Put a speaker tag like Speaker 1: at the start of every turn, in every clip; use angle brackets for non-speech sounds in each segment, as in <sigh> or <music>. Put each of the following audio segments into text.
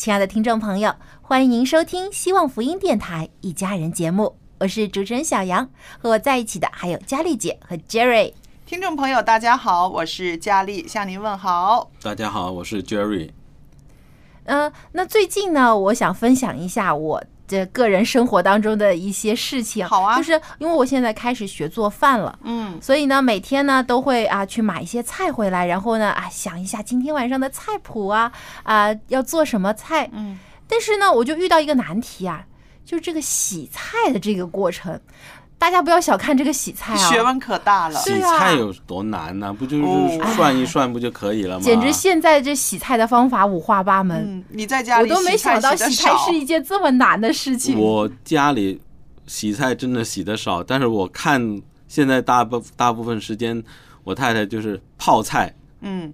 Speaker 1: 亲爱的听众朋友，欢迎您收听希望福音电台《一家人》节目，我是主持人小杨，和我在一起的还有佳丽姐和 Jerry。
Speaker 2: 听众朋友，大家好，我是佳丽，向您问好。
Speaker 3: 大家好，我是 Jerry。
Speaker 1: 嗯、那最近呢，我想分享一下我这个人生活当中的一些事情。
Speaker 2: 好啊
Speaker 1: 就是因为我现在开始学做饭了，
Speaker 2: 嗯，
Speaker 1: 所以呢，每天呢都会啊去买一些菜回来，然后呢啊想一下今天晚上的菜谱啊啊要做什么菜。
Speaker 2: 嗯，
Speaker 1: 但是呢，我就遇到一个难题啊，就是这个洗菜的这个过程。大家不要小看这个洗菜啊，
Speaker 2: 学问可大了。
Speaker 3: 洗菜有多难呢、不就是
Speaker 2: 哦
Speaker 3: 涮一涮不就可以了吗？
Speaker 1: 简直现在这洗菜的方法五花八门，
Speaker 2: 嗯，你在家里
Speaker 1: 我都没想到
Speaker 2: 洗
Speaker 1: 菜是一件这么难的事情。
Speaker 3: 我家里洗菜真的洗的少，但是我看现在大部大部分时间，我太太就是泡菜，
Speaker 2: 嗯，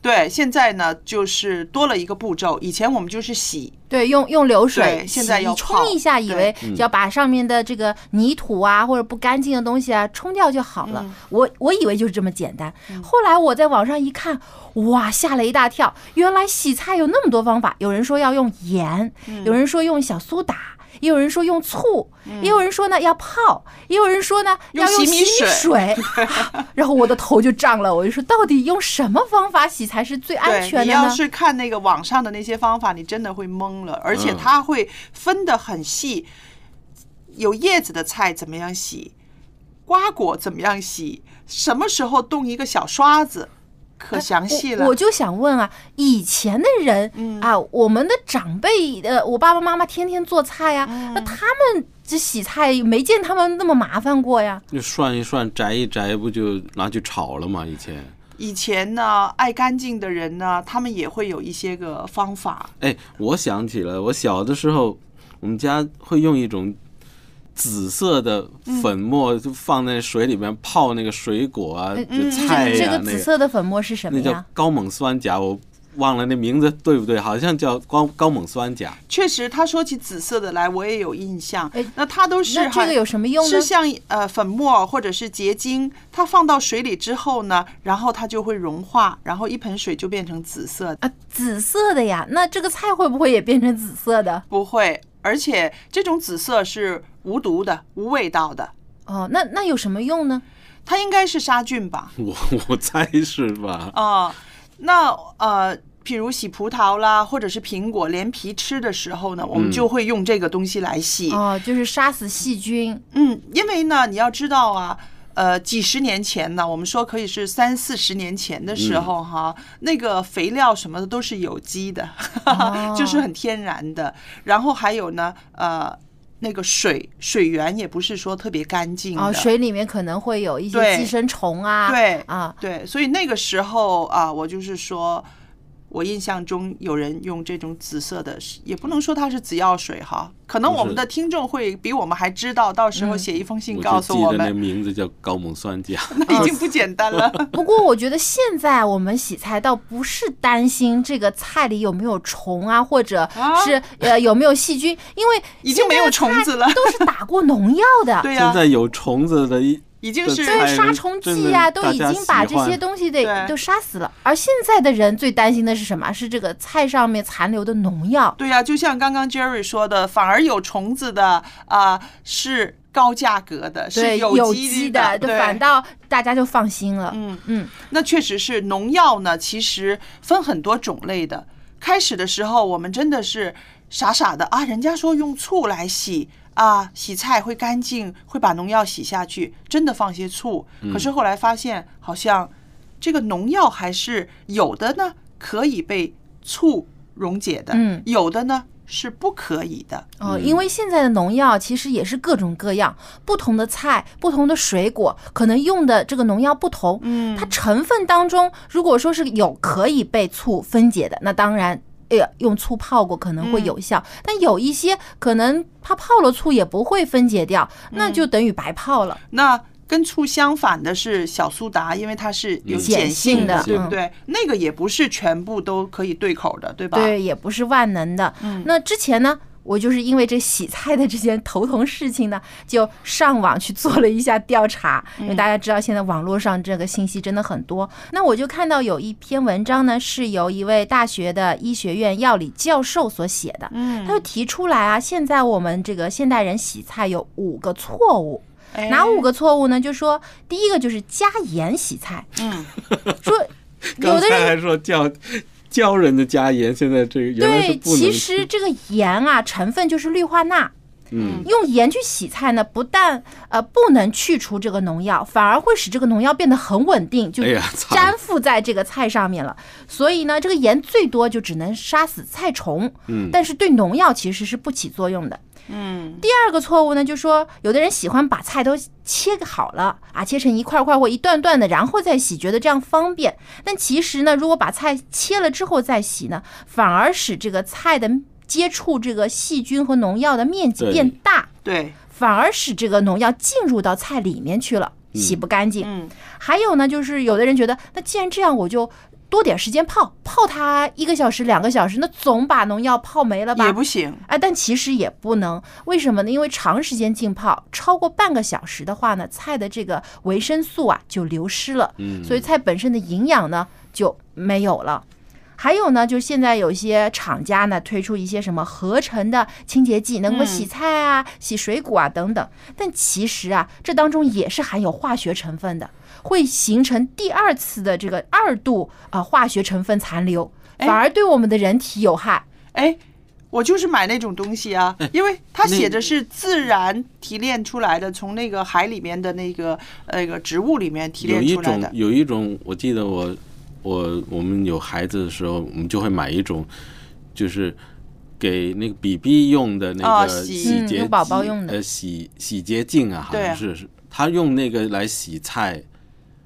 Speaker 2: 对，现在呢就是多了一个步骤，以前我们就是洗，
Speaker 1: 对，用用流水
Speaker 2: 现在
Speaker 1: 洗
Speaker 2: 要
Speaker 1: 冲一下，以为
Speaker 3: 对
Speaker 1: 只要把上面的这个泥土啊或者不干净的东西啊冲掉就好了。我我以为就是这么简单，后来我在网上一看，哇，吓了一大跳！原来洗菜有那么多方法，有人说要用盐，有人说用小苏打。也有人说用醋，也有人说呢要泡，也有人说呢要用
Speaker 2: 洗米
Speaker 1: 水。<laughs> 然后我的头就胀了，我就说到底用什么方法洗才是最安全的呢？
Speaker 2: 你要是看那个网上的那些方法，你真的会懵了，而且
Speaker 3: 嗯
Speaker 2: 它会分得很细，有叶子的菜怎么样洗，瓜果怎么样洗，什么时候动一个小刷子，可详细了。
Speaker 1: 我我就想问啊，以前的人、
Speaker 2: 嗯
Speaker 1: 啊，我们的长辈呃，我爸爸妈妈天天做菜呀、
Speaker 2: 嗯
Speaker 1: 那他们这洗菜没见他们那么麻烦过呀。
Speaker 3: 就涮一涮、摘一摘，不就拿去炒了吗？以前，
Speaker 2: 以前呢，爱干净的人呢，他们也会有一些个方法。
Speaker 3: 哎，我想起了，我小的时候，我们家会用一种紫色的粉末，就放在水里面泡那个水果啊，就菜呀、
Speaker 1: 这个紫色的粉末是什么
Speaker 3: 那叫
Speaker 1: 呀？
Speaker 3: 高锰酸钾，我忘了那名字对不对？好像叫高高锰酸钾。
Speaker 2: 确实，他说起紫色的来，我也有印象
Speaker 1: 哎。
Speaker 2: 那它都是
Speaker 1: 这个有什么用呢
Speaker 2: 是像呃粉末或者是结晶，它放到水里之后呢，然后它就会融化，然后一盆水就变成紫色的。
Speaker 1: 啊，紫色的呀，那这个菜会不会也变成紫色的？
Speaker 2: 不会，而且这种紫色是无毒的、无味道的。
Speaker 1: 哦，那那有什么用呢？
Speaker 2: 它应该是杀菌吧？<laughs>
Speaker 3: 我我猜是吧？
Speaker 2: 哦、那呃，譬如洗葡萄啦，或者是苹果连皮吃的时候呢，我们
Speaker 3: 嗯
Speaker 2: 就会用这个东西来洗。
Speaker 1: 哦，就是杀死细菌。
Speaker 2: 嗯，因为呢，你要知道啊，呃，几十年前呢，我们说可以是三四十年前的时候哈，那个肥料什么的都是有机的，<laughs>
Speaker 1: 哦
Speaker 2: 就是很天然的。然后还有呢，呃。那个水水源也不是说特别干净的，
Speaker 1: 哦，水里面可能会有一些寄生虫啊，
Speaker 2: 对
Speaker 1: 啊，
Speaker 2: 对，所以那个时候啊，我就是说，我印象中有人用这种紫色的，也不能说它是紫药水哈，可能我们的听众会比我们还知道，到时候写一封信告诉我们，
Speaker 3: 名字叫高锰酸钾。
Speaker 2: 那已经不简单了。<laughs>
Speaker 1: 不过我觉得现在我们洗菜倒不是担心这个菜里有没有虫啊，或者是呃有没有细菌，因为
Speaker 2: 已经没有虫子了
Speaker 1: 都是打过农药的。<laughs>
Speaker 2: 对呀、
Speaker 3: 现在有虫子的一
Speaker 2: 已经是
Speaker 1: 对杀虫剂啊，都已经把这些东西得都杀死了。而现在的人最担心的是什么？是这个菜上面残留的农药。
Speaker 2: 对呀、就像刚刚 Jerry 说的，反而有虫子的啊、是高价格的，是
Speaker 1: 对有
Speaker 2: 机
Speaker 1: 机
Speaker 2: 的，对
Speaker 1: 反倒大家就放心了。
Speaker 2: 嗯
Speaker 1: 嗯，
Speaker 2: 那确实是农药呢，其实分很多种类的。开始的时候，我们真的是傻傻的啊，人家说用醋来洗啊，洗菜会干净，会把农药洗下去，真的放些醋。可是后来发现，好像这个农药还是有的呢，可以被醋溶解的，
Speaker 1: 嗯
Speaker 2: 有的呢是不可以的。
Speaker 1: 哦，因为现在的农药其实也是各种各样，不同的菜、不同的水果，可能用的这个农药不同。
Speaker 2: 嗯
Speaker 1: 它成分当中，如果说是有可以被醋分解的，那当然。哎呀，用醋泡过可能会有效，但有一些可能它泡了醋也不会分解掉，那就等于白泡了。
Speaker 2: 那跟醋相反的是小苏打，因为它是碱
Speaker 1: 碱性的
Speaker 2: 对不
Speaker 1: 嗯
Speaker 2: 对？那个也不是全部都可以对口的，对吧？
Speaker 1: 对，也不是万能的。
Speaker 2: 嗯
Speaker 1: 那之前呢，我就是因为这洗菜的这件头疼事情呢，就上网去做了一下调查，因为大家知道现在网络上这个信息真的很多。那我就看到有一篇文章呢，是由一位大学的医学院药理教授所写的，
Speaker 2: 嗯
Speaker 1: 他就提出来啊，现在我们这个现代人洗菜有五个错误。
Speaker 2: 哎
Speaker 1: 哪五个错误呢？就说第一个就是加盐洗菜，
Speaker 2: 嗯，
Speaker 1: 说 <laughs> 有的人
Speaker 3: 还说教 <laughs> 教人的加盐，现在这个原来是
Speaker 1: 对，
Speaker 3: 不能
Speaker 1: 其实这个盐啊，成分就是氯化钠。
Speaker 3: 嗯，
Speaker 1: 用盐去洗菜呢，不但呃不能去除这个农药，反而会使这个农药变得很稳定，就粘附在这个菜上面了。所以呢，这个盐最多就只能杀死菜虫，
Speaker 3: 嗯
Speaker 1: 但是对农药其实是不起作用的。
Speaker 2: 嗯，
Speaker 1: 第二个错误呢，就是说有的人喜欢把菜都切好了啊，切成一块块或一段段的，然后再洗，觉得这样方便。但其实呢，如果把菜切了之后再洗呢，反而使这个菜的接触这个细菌和农药的面积变大，
Speaker 2: 对，
Speaker 1: 反而使这个农药进入到菜里面去了，洗不干净。
Speaker 2: 嗯。
Speaker 1: 还有呢，就是有的人觉得，那既然这样，我就多点时间泡，泡它一个小时、两个小时，那总把农药泡没了吧？
Speaker 2: 也不行。
Speaker 1: 哎，但其实也不能，为什么呢？因为长时间浸泡，超过半个小时的话呢，菜的这个维生素啊就流失了，
Speaker 3: 嗯
Speaker 1: 所以菜本身的营养呢就没有了。还有呢，就现在有一些厂家呢推出一些什么合成的清洁剂，能够洗菜啊、洗水果啊等等，但其实啊，这当中也是含有化学成分的，会形成第二次的这个二度啊、化学成分残留，反而对我们的人体有害。
Speaker 2: 哎，我就是买那种东西啊，因为它写着是自然提炼出来的，从那个海里面的那个那个植物里面提炼出来的。
Speaker 3: 有一种有一种，我记得我我我们有孩子的时候，我们就会买一种，就是给那个 BB 用的那个
Speaker 2: 啊洗
Speaker 3: 洗。洁
Speaker 1: 嗯宝宝用的。
Speaker 3: 呃洗洗洁精啊，好像是是他用那个来洗菜，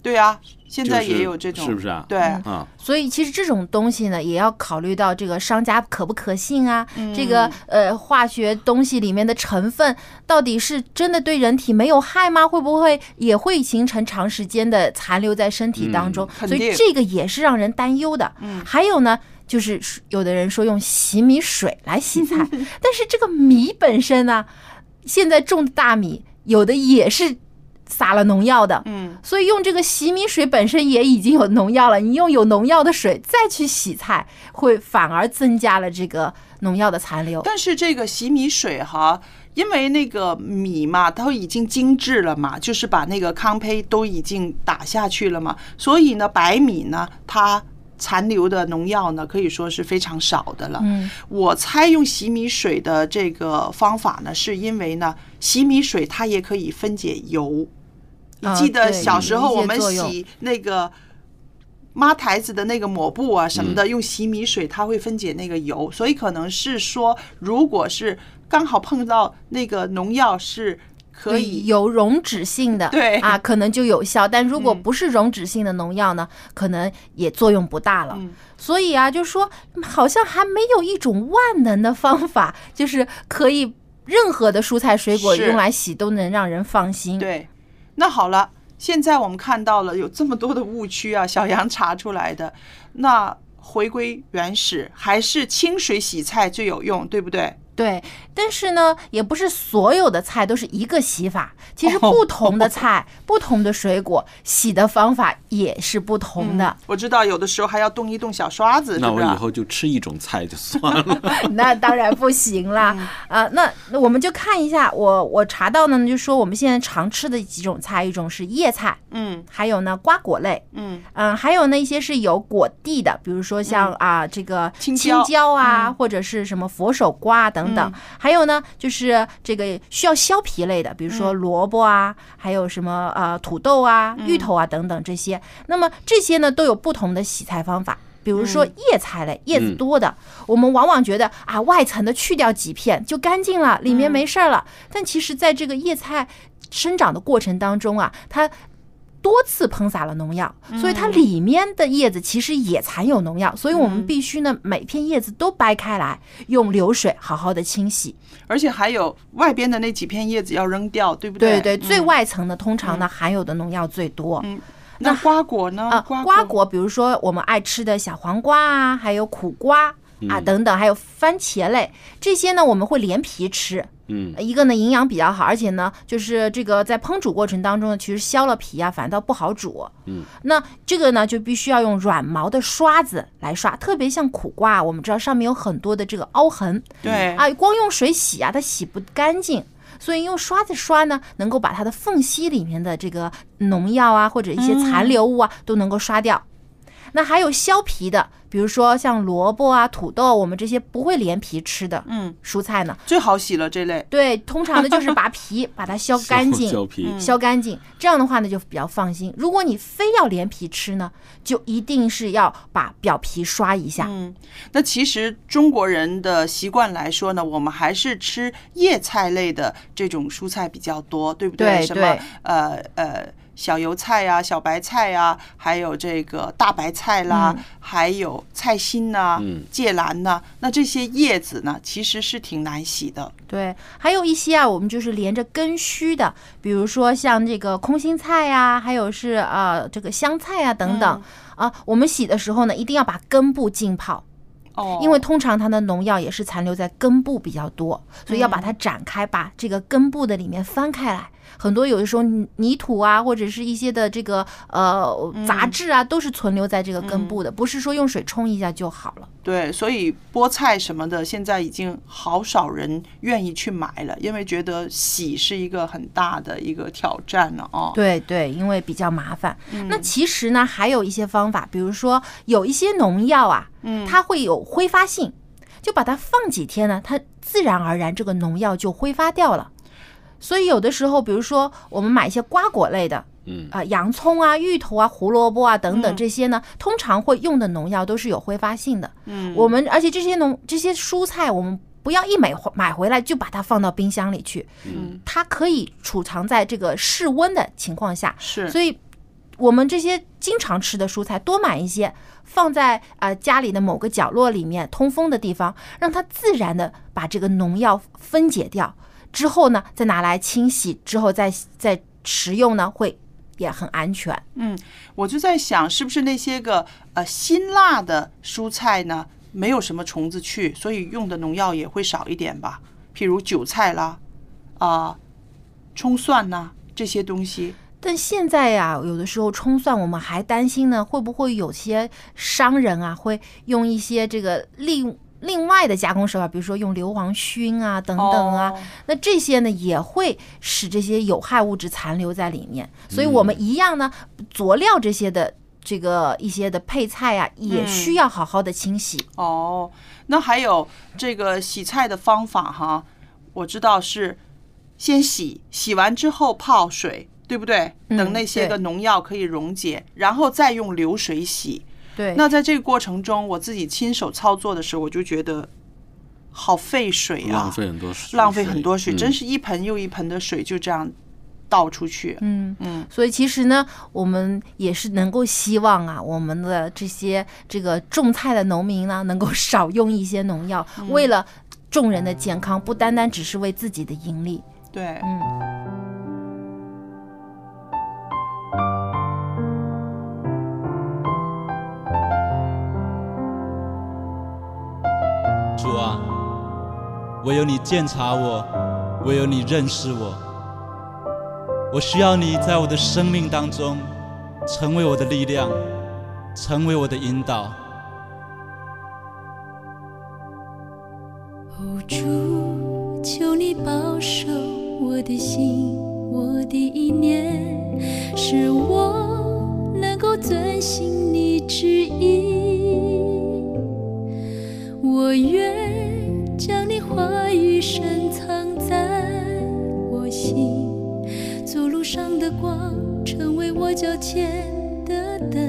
Speaker 2: 对啊，现在也有这种，
Speaker 3: 是不是啊？
Speaker 2: 对，
Speaker 3: 啊，
Speaker 1: 所以其实这种东西呢，也要考虑到这个商家可不可信啊，
Speaker 2: 嗯
Speaker 1: 这个呃化学东西里面的成分到底是真的对人体没有害吗？会不会也会形成长时间的残留在身体当中？所以这个也是让人担忧的。
Speaker 2: 嗯
Speaker 1: 还有呢。就是有的人说用洗米水来洗菜，<laughs> 但是这个米本身呢，现在种的大米有的也是撒了农药的，
Speaker 2: 嗯，
Speaker 1: 所以用这个洗米水本身也已经有农药了，你用有农药的水再去洗菜，会反而增加了这个农药的残留。
Speaker 2: 但是这个洗米水哈，因为那个米嘛，它已经精制了嘛，就是把那个糠胚都已经打下去了嘛，所以呢，白米呢，它残留的农药呢，可以说是非常少的了。
Speaker 1: 嗯，
Speaker 2: 我猜用洗米水的这个方法呢，是因为呢，洗米水它也可以分解油。你
Speaker 1: 啊
Speaker 2: 记得小时候我们洗那个抹台子的那个抹布啊什么
Speaker 1: 嗯
Speaker 2: 的，用洗米水它会分解那个油，所以可能是说，如果是刚好碰到那个农药是可以
Speaker 1: 有溶脂性的，
Speaker 2: 对
Speaker 1: 啊，可能就有效。但如果
Speaker 2: 嗯
Speaker 1: 不是溶脂性的农药呢，可能也作用不大了。
Speaker 2: 嗯
Speaker 1: 所以啊，就说好像还没有一种万能的方法，就是可以任何的蔬菜水果
Speaker 2: 是
Speaker 1: 用来洗都能让人放心。
Speaker 2: 对，那好了，现在我们看到了有这么多的误区啊，小杨查出来的，那回归原始还是清水洗菜最有用，对不对？
Speaker 1: 对，但是呢，也不是所有的菜都是一个洗法。其实
Speaker 2: 哦
Speaker 1: 不同的菜、不同的水果洗的方法也是不同的。
Speaker 2: 我知道有的时候还要动一动小刷子，
Speaker 3: 那？我以后就吃一种菜就算了。<laughs>
Speaker 1: 那当然不行啦。
Speaker 2: 嗯
Speaker 1: 啊，那那我们就看一下，我我查到呢，就说我们现在常吃的几种菜，一种是叶菜，
Speaker 2: 嗯
Speaker 1: 还有呢瓜果类，
Speaker 2: 嗯
Speaker 1: 嗯，还有呢一些是有果蒂的，比如说像啊这个
Speaker 2: 青
Speaker 1: 青
Speaker 2: 椒
Speaker 1: 椒啊，
Speaker 2: 嗯
Speaker 1: 或者是什么佛手瓜啊等等
Speaker 2: 嗯。
Speaker 1: 还有呢就是这个需要削皮类的，比如
Speaker 2: 嗯
Speaker 1: 说萝卜啊，还有什么呃土豆啊、芋头啊等等这些。那么这些呢都有不同的洗菜方法。比如说
Speaker 2: 嗯
Speaker 1: 叶菜类，叶子多的，我们往往觉得啊，外层的去掉几片就干净了，里面
Speaker 2: 嗯
Speaker 1: 没事儿了。但其实，在这个叶菜生长的过程当中啊，它多次喷洒了农药，所以它里面的叶子其实也含有农药，所以我们必须呢每片叶子都掰开来，用流水好好的清洗。
Speaker 2: 而且还有外边的那几片叶子要扔掉，对不
Speaker 1: 对？
Speaker 2: 对
Speaker 1: 对，最
Speaker 2: 嗯
Speaker 1: 外层的通常呢含有的农药最多。
Speaker 2: 嗯。那瓜果呢？
Speaker 1: 啊，
Speaker 2: 瓜
Speaker 1: 瓜果，比如说我们爱吃的小黄瓜啊，还有苦瓜啊
Speaker 3: 嗯
Speaker 1: 等等，还有番茄类这些呢，我们会连皮吃。
Speaker 3: 嗯，
Speaker 1: 一个呢营养比较好，而且呢就是这个在烹煮过程当中呢，其实削了皮啊反倒不好煮。
Speaker 3: 嗯，
Speaker 1: 那这个呢就必须要用软毛的刷子来刷，特别像苦瓜，我们知道上面有很多的这个凹痕
Speaker 2: 对
Speaker 1: 啊，光用水洗啊它洗不干净。所以用刷子刷呢，能够把它的缝隙里面的这个农药啊，或者一些残留物啊，都能够刷掉。那还有削皮的，比如说像萝卜啊、土豆，我们这些不会连皮吃的
Speaker 2: 嗯，
Speaker 1: 蔬菜呢，
Speaker 2: 最好洗了这类。
Speaker 1: 对，通常呢就是把皮 <laughs> 把它削干净，
Speaker 3: 削皮，
Speaker 2: 嗯。
Speaker 1: 削干净，这样的话呢就比较放心。如果你非要连皮吃呢，就一定是要把表皮刷一下。
Speaker 2: 嗯，那其实中国人的习惯来说呢，我们还是吃叶菜类的这种蔬菜比较多，对不什么
Speaker 1: 对对。
Speaker 2: 呃呃小油菜呀、小白菜呀，还有这个大白菜啦，
Speaker 1: 嗯
Speaker 2: 还有菜心呐、
Speaker 3: 嗯
Speaker 2: 芥蓝呐，那这些叶子呢，其实是挺难洗的。
Speaker 1: 对，还有一些啊，我们就是连着根须的，比如说像这个空心菜呀、还有是啊这个香菜啊等等、啊，我们洗的时候呢，一定要把根部浸泡。
Speaker 2: 哦，
Speaker 1: 因为通常它的农药也是残留在根部比较多，所以要把它展开，把这个根部的里面翻开来。很多有的时候泥泥土啊，或者是一些的这个呃杂质啊，都是存留在这个根部的，不是说用水冲一下就好了。
Speaker 2: 对，所以菠菜什么的，现在已经好少人愿意去买了，因为觉得洗是一个很大的一个挑战了哦。
Speaker 1: 对对，因为比较麻烦。那其实呢，还有一些方法，比如说有一些农药啊，
Speaker 2: 嗯
Speaker 1: 它会有挥发性，就把它放几天呢，它自然而然这个农药就挥发掉了。所以有的时候，比如说我们买一些瓜果类的，
Speaker 3: 嗯。
Speaker 1: 啊、洋葱啊、芋头啊、胡萝卜啊等等
Speaker 2: 嗯。
Speaker 1: 这些呢，通常会用的农药都是有挥发性的。
Speaker 2: 嗯，
Speaker 1: 我们而且这些农这些蔬菜，我们不要一买买回来就把它放到冰箱里去，
Speaker 2: 嗯。
Speaker 1: 它可以储藏在这个室温的情况下，
Speaker 2: 是，
Speaker 1: 所以我们这些经常吃的蔬菜多买一些，放在呃家里的某个角落里面通风的地方，让它自然的把这个农药分解掉。之后呢，再拿来清洗，之后再再食用呢，会也很安全。
Speaker 2: 嗯，我就在想，是不是那些个呃辛辣的蔬菜呢，没有什么虫子去，所以用的农药也会少一点吧？譬如韭菜啦，啊、葱蒜呐、这些东西。
Speaker 1: 但现在呀、有的时候葱蒜，我们还担心呢，会不会有些商人啊，会用一些这个另另外的加工手法，比如说用硫磺熏啊等等啊，
Speaker 2: 哦
Speaker 1: 那这些呢也会使这些有害物质残留在里面，所以我们一样呢，佐料这些的这个一些的配菜啊，也需要好好的清洗。
Speaker 2: 哦，那还有这个洗菜的方法哈，我知道是先洗，洗完之后泡水，对不对？
Speaker 1: 嗯
Speaker 2: 等那些个农药可以溶解，然后再用流水洗。
Speaker 1: 对，
Speaker 2: 那在这个过程中，我自己亲手操作的时候，我就觉得好费水啊，
Speaker 3: 浪费很多水，
Speaker 2: 浪费很多水，
Speaker 3: 嗯。
Speaker 2: 真是一盆又一盆的水就这样倒出去。
Speaker 1: 嗯。
Speaker 2: 嗯，
Speaker 1: 所以其实呢，我们也是能够希望啊，我们的这些这个种菜的农民呢，能够少用一些农药，
Speaker 2: 嗯。
Speaker 1: 为了众人的健康，不单单只是为自己的盈利。
Speaker 2: 对，
Speaker 1: 嗯。
Speaker 4: 唯有你鉴察我，唯有你认识我。我需要你在我的生命当中，成为我的力量，成为我的引导。
Speaker 5: 主，求你保守我的心，我的意念，使我能够遵行你旨意。我愿话语深藏在我心，走路上的光，成为我脚前的灯。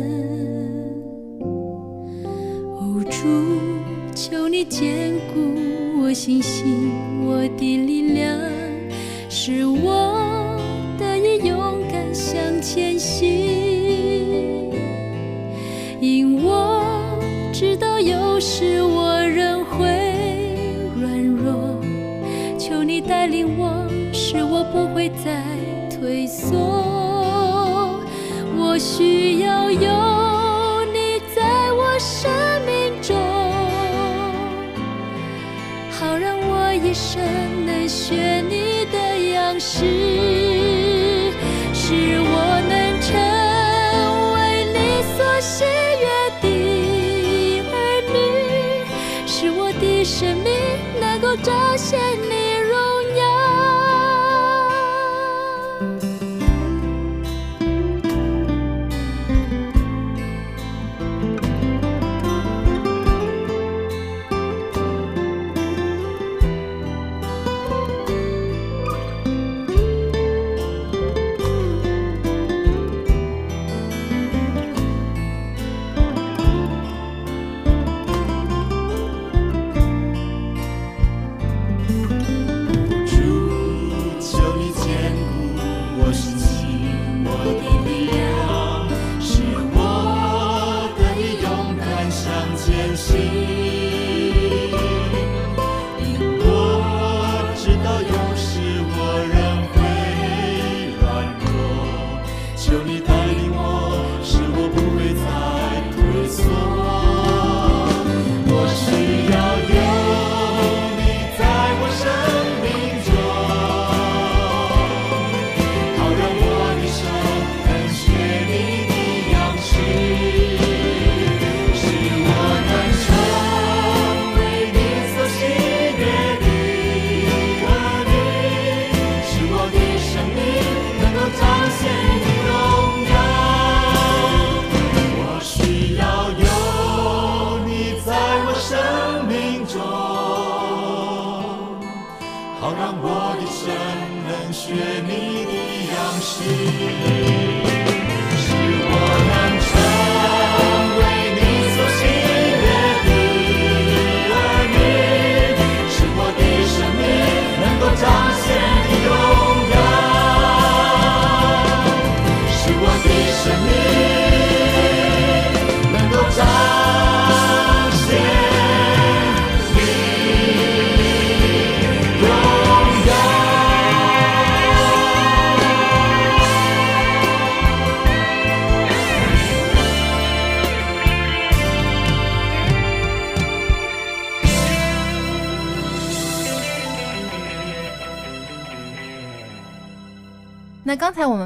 Speaker 5: 哦，主，求你坚固我信心，我的力量，使我得以勇敢向前行。因我知道有时我带领我，使我不会再退缩。我需要有你在我生命中，好让我一生能学你的样式，使我能成为你所喜悦的儿女，使我的生命能够彰显你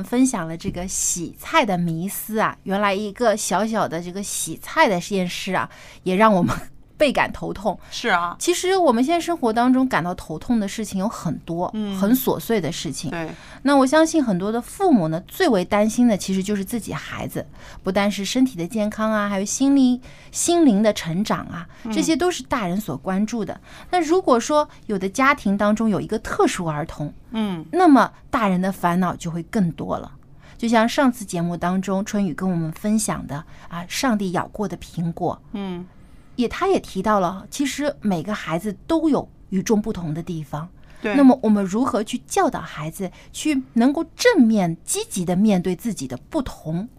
Speaker 1: 分享了这个洗菜的迷思啊，原来一个小小的这个洗菜的实验室啊，也让我们倍感头痛。
Speaker 2: 是啊，
Speaker 1: 其实我们现在生活当中感到头痛的事情有很多，
Speaker 2: 嗯
Speaker 1: 很琐碎的事情。
Speaker 2: 对，
Speaker 1: 那我相信很多的父母呢，最为担心的其实就是自己孩子，不但是身体的健康啊，还有心灵心灵的成长啊，这些都是大人所关注的。那如果说有的家庭当中有一个特殊儿童，
Speaker 2: 嗯，
Speaker 1: 那么大人的烦恼就会更多了。就像上次节目当中春雨跟我们分享的啊，上帝咬过的苹果，
Speaker 2: 嗯，
Speaker 1: 也他也提到了，其实每个孩子都有与众不同的地方。
Speaker 2: 对
Speaker 1: 那么我们如何去教导孩子，去能够正面积极的面对自己的不同，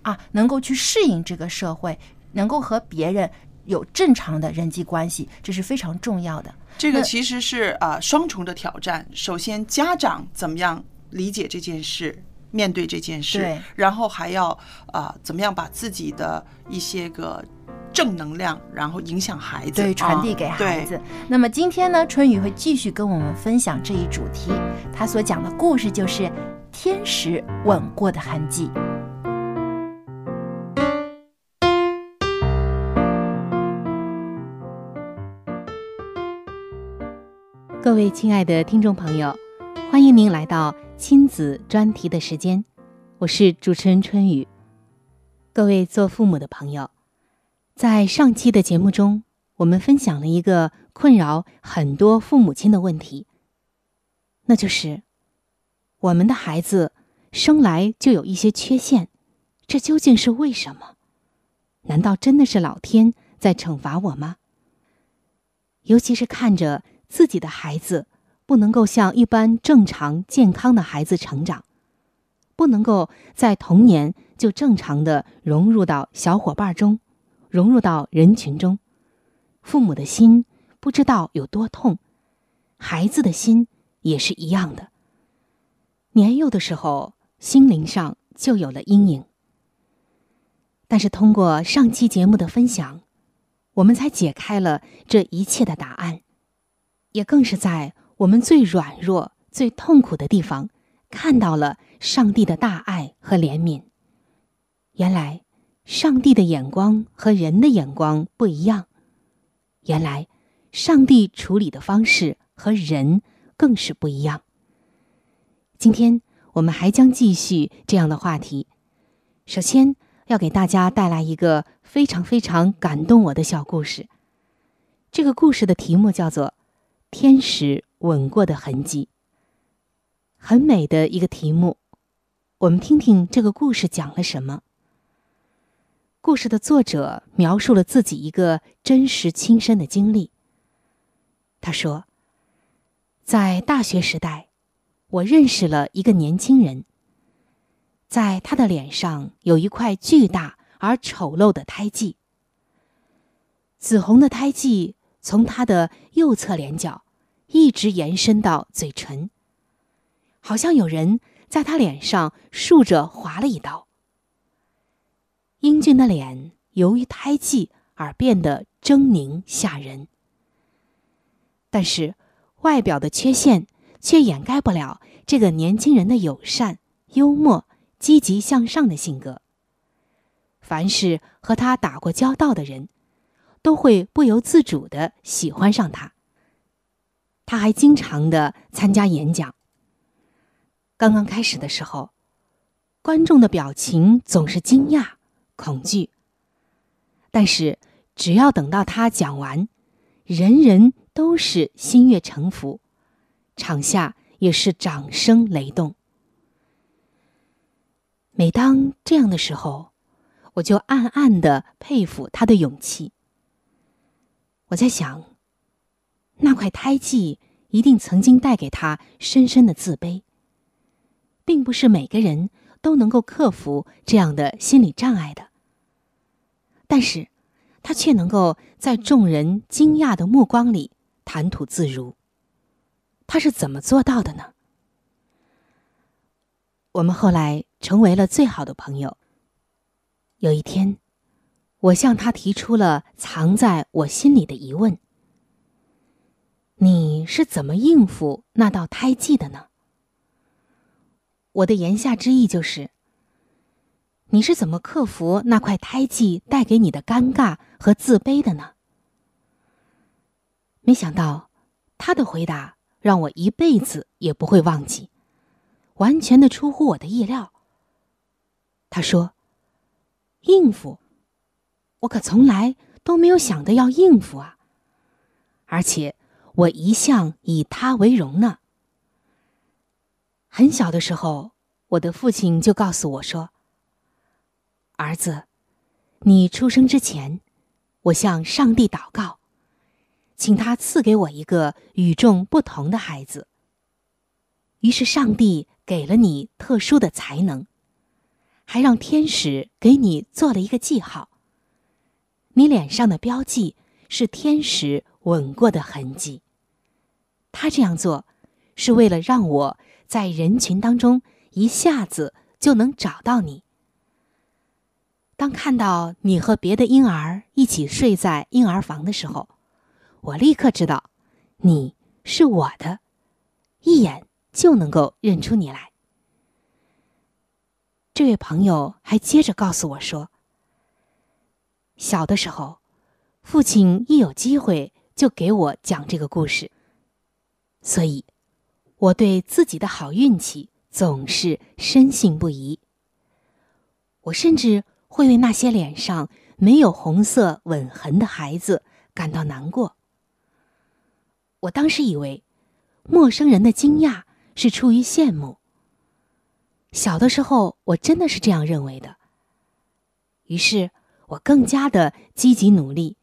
Speaker 1: 啊，能够去适应这个社会，能够和别人有正常的人际关系，这是非常重要的。
Speaker 2: 这个其实是啊、双重的挑战。首先，家长怎么样理解这件事，面对这件事
Speaker 1: 对，
Speaker 2: 然后还要啊、怎么样把自己的一些个正能量，然后影响孩子，
Speaker 1: 对，传递
Speaker 2: 啊
Speaker 1: 给孩
Speaker 2: 对
Speaker 1: 子。那么今天呢，春雨会继续跟我们分享这一主题，他所讲的故事就是天使吻过的痕迹。
Speaker 6: 各位亲爱的听众朋友，欢迎您来到亲子专题的时间，我是主持人春雨。各位做父母的朋友，在上期的节目中，我们分享了一个困扰很多父母亲的问题，那就是我们的孩子生来就有一些缺陷，这究竟是为什么？难道真的是老天在惩罚我吗？尤其是看着自己的孩子不能够像一般正常健康的孩子成长，不能够在童年就正常的融入到小伙伴中，融入到人群中，父母的心不知道有多痛，孩子的心也是一样的。年幼的时候，心灵上就有了阴影。但是通过上期节目的分享，我们才解开了这一切的答案，也更是在我们最软弱、最痛苦的地方，看到了上帝的大爱和怜悯。原来，上帝的眼光和人的眼光不一样。原来，上帝处理的方式和人更是不一样。今天我们还将继续这样的话题。首先，要给大家带来一个非常非常感动我的小故事。这个故事的题目叫做《天使吻过的痕迹》，很美的一个题目。我们听听这个故事讲了什么。故事的作者描述了自己一个真实亲身的经历。他说，在大学时代，我认识了一个年轻人。在他的脸上有一块巨大而丑陋的胎记，紫红的胎记从他的右侧脸角一直延伸到嘴唇，好像有人在他脸上竖着划了一刀。英俊的脸由于胎记而变得狰狞吓人，但是外表的缺陷却掩盖不了这个年轻人的友善、幽默。积极向上的性格，凡是和他打过交道的人，都会不由自主的喜欢上他。他还经常的参加演讲。刚刚开始的时候，观众的表情总是惊讶、恐惧，但是只要等到他讲完，人人都是心悦诚服，场下也是掌声雷动。每当这样的时候，我就暗暗的佩服他的勇气。我在想，那块胎记一定曾经带给他深深的自卑，并不是每个人都能够克服这样的心理障碍的。但是，他却能够在众人惊讶的目光里谈吐自如。他是怎么做到的呢？我们后来成为了最好的朋友。有一天，我向他提出了藏在我心里的疑问：“你是怎么应付那道胎记的呢？”我的言下之意就是：你是怎么克服那块胎记带给你的尴尬和自卑的呢？没想到，他的回答让我一辈子也不会忘记。完全的出乎我的意料。他说：“应付，我可从来都没有想着要应付啊。而且我一向以他为荣呢。很小的时候，我的父亲就告诉我说：‘儿子，你出生之前，我向上帝祷告，请他赐给我一个与众不同的孩子。于是，上帝给了你特殊的才能，还让天使给你做了一个记号。你脸上的标记是天使吻过的痕迹。他这样做，是为了让我在人群当中一下子就能找到你。当看到你和别的婴儿一起睡在婴儿房的时候，我立刻知道你是我的，一眼就能够认出你来。这位朋友还接着告诉我说：“小的时候，父亲一有机会就给我讲这个故事，所以我对自己的好运气总是深信不疑。我甚至……”会为那些脸上没有红色吻痕的孩子感到难过。我当时以为，陌生人的惊讶是出于羡慕。小的时候，我真的是这样认为的。于是我更加的积极努力，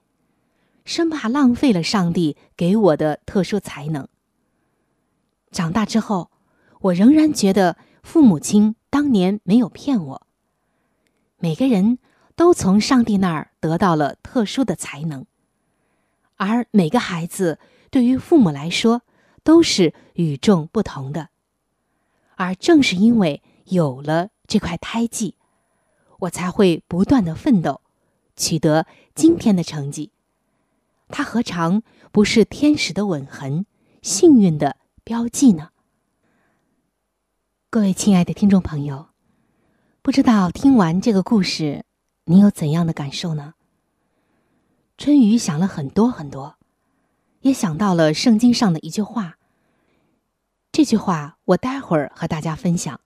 Speaker 6: 生怕浪费了上帝给我的特殊才能。长大之后，我仍然觉得父母亲当年没有骗我。每个人都从上帝那儿得到了特殊的才能，而每个孩子对于父母来说都是与众不同的。而正是因为有了这块胎记，我才会不断的奋斗，取得今天的成绩。它何尝不是天使的吻痕、幸运的标记呢？各位亲爱的听众朋友。不知道听完这个故事，你有怎样的感受呢？春雨想了很多很多，也想到了圣经上的一句话。这句话我待会儿和大家分享。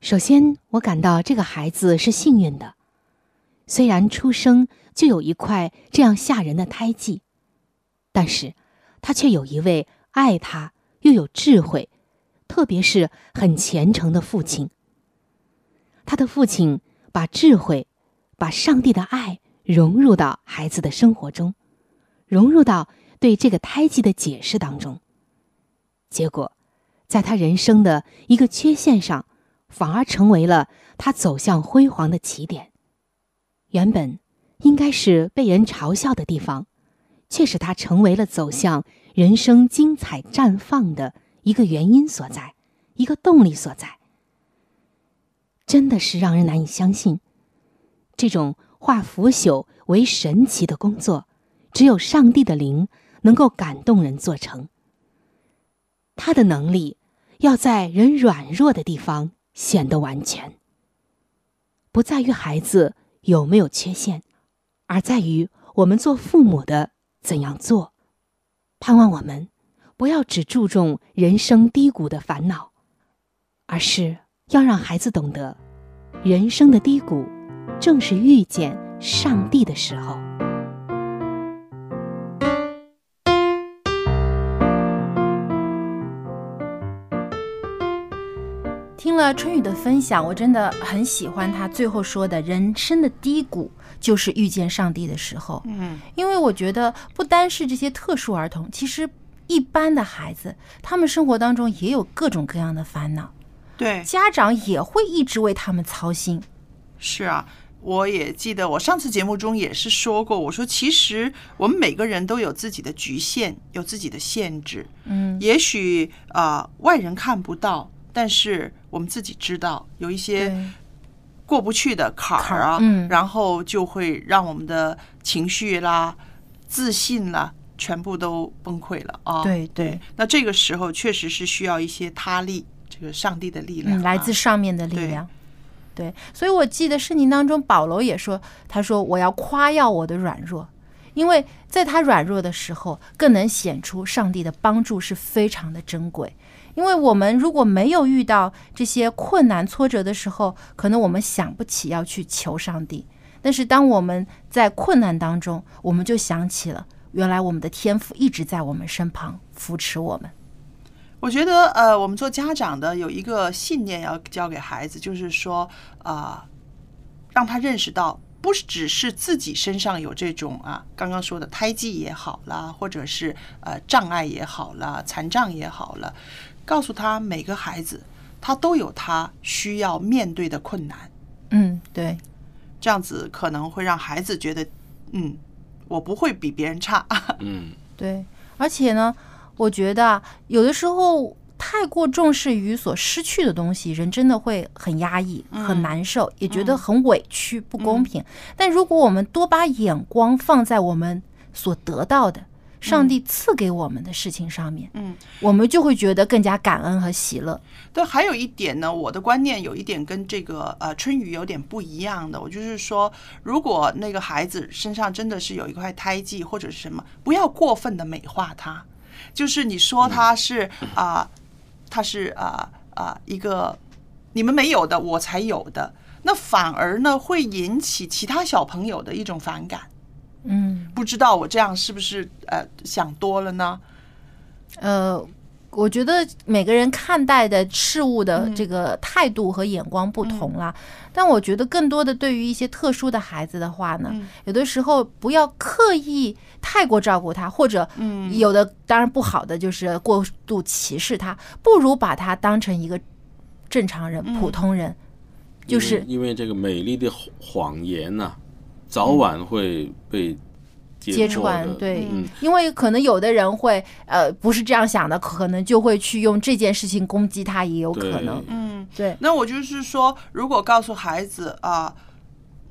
Speaker 6: 首先，我感到这个孩子是幸运的，虽然出生就有一块这样吓人的胎记，但是他却有一位爱他又有智慧，特别是很虔诚的父亲。他的父亲把智慧、把上帝的爱融入到孩子的生活中，融入到对这个胎记的解释当中。结果，在他人生的一个缺陷上，反而成为了他走向辉煌的起点。原本应该是被人嘲笑的地方，却使他成为了走向人生精彩绽放的一个原因所在，一个动力所在。真的是让人难以相信，这种化腐朽为神奇的工作，只有上帝的灵能够感动人做成。他的能力要在人软弱的地方显得完全，不在于孩子有没有缺陷，而在于我们做父母的怎样做。盼望我们不要只注重人生低谷的烦恼，而是。要让孩子懂得，人生的低谷，正是遇见上帝的时候。
Speaker 1: 听了春雨的分享，我真的很喜欢他最后说的：“人生的低谷就是遇见上帝的时候。”
Speaker 2: 嗯，
Speaker 1: 因为我觉得不单是这些特殊儿童，其实一般的孩子，他们生活当中也有各种各样的烦恼。
Speaker 2: 对，
Speaker 1: 家长也会一直为他们操心。
Speaker 2: 是啊，我也记得我上次节目中也是说过，我说其实我们每个人都有自己的局限，有自己的限制。
Speaker 1: 嗯，
Speaker 2: 也许啊外人看不到，但是我们自己知道有一些过不去的坎儿啊，然后就会让我们的情绪啦、自信啦全部都崩溃了啊。
Speaker 1: 对对，
Speaker 2: 那这个时候确实是需要一些他力。这个上帝的力量，
Speaker 1: 来自上面的力量，对，所以我记得圣经当中保罗也说，他说我要夸耀我的软弱，因为在他软弱的时候，更能显出上帝的帮助是非常的珍贵。因为我们如果没有遇到这些困难挫折的时候，可能我们想不起要去求上帝，但是当我们在困难当中，我们就想起了原来我们的天赋一直在我们身旁扶持我们。
Speaker 2: 我觉得，呃，我们做家长的有一个信念要教给孩子，就是说，啊，让他认识到不只是自己身上有这种啊，刚刚说的胎记也好啦，或者是呃障碍也好啦，残障也好了，告诉他每个孩子他都有他需要面对的困难，
Speaker 1: 嗯，对，
Speaker 2: 这样子可能会让孩子觉得，嗯，我不会比别人差。
Speaker 3: 嗯，
Speaker 1: 对，而且呢，我觉得啊有的时候太过重视于所失去的东西，人真的会很压抑、很难受，也觉得很委屈、不公平。但如果我们多把眼光放在我们所得到的。上帝赐给我们的事情上面，
Speaker 2: 嗯，
Speaker 1: 我们就会觉得更加感恩和喜乐。
Speaker 2: 对，还有一点呢，我的观念有一点跟这个呃春雨有点不一样的，我就是说，如果那个孩子身上真的是有一块胎记或者是什么，不要过分的美化他，就是你说他是啊、他是啊啊、一个你们没有的，我才有的，那反而呢会引起其他小朋友的一种反感。
Speaker 1: 嗯，
Speaker 2: 不知道我这样是不是呃想多了呢？
Speaker 1: 呃，我觉得每个人看待的事物的这个态度和眼光不同啦。但我觉得更多的对于一些特殊的孩子的话呢，有的时候不要刻意太过照顾他，或者有的当然不好的就是过度歧视他，不如把他当成一个正常人、普通人，就是
Speaker 3: 因为因为这个美丽的谎言呢、早晚会被
Speaker 1: 揭穿对，
Speaker 3: 嗯，
Speaker 1: 因为可能有的人会呃不是这样想的，可能就会去用这件事情攻击他，也有可能。
Speaker 2: 嗯，
Speaker 1: 对。
Speaker 2: 那我就是说，如果告诉孩子啊。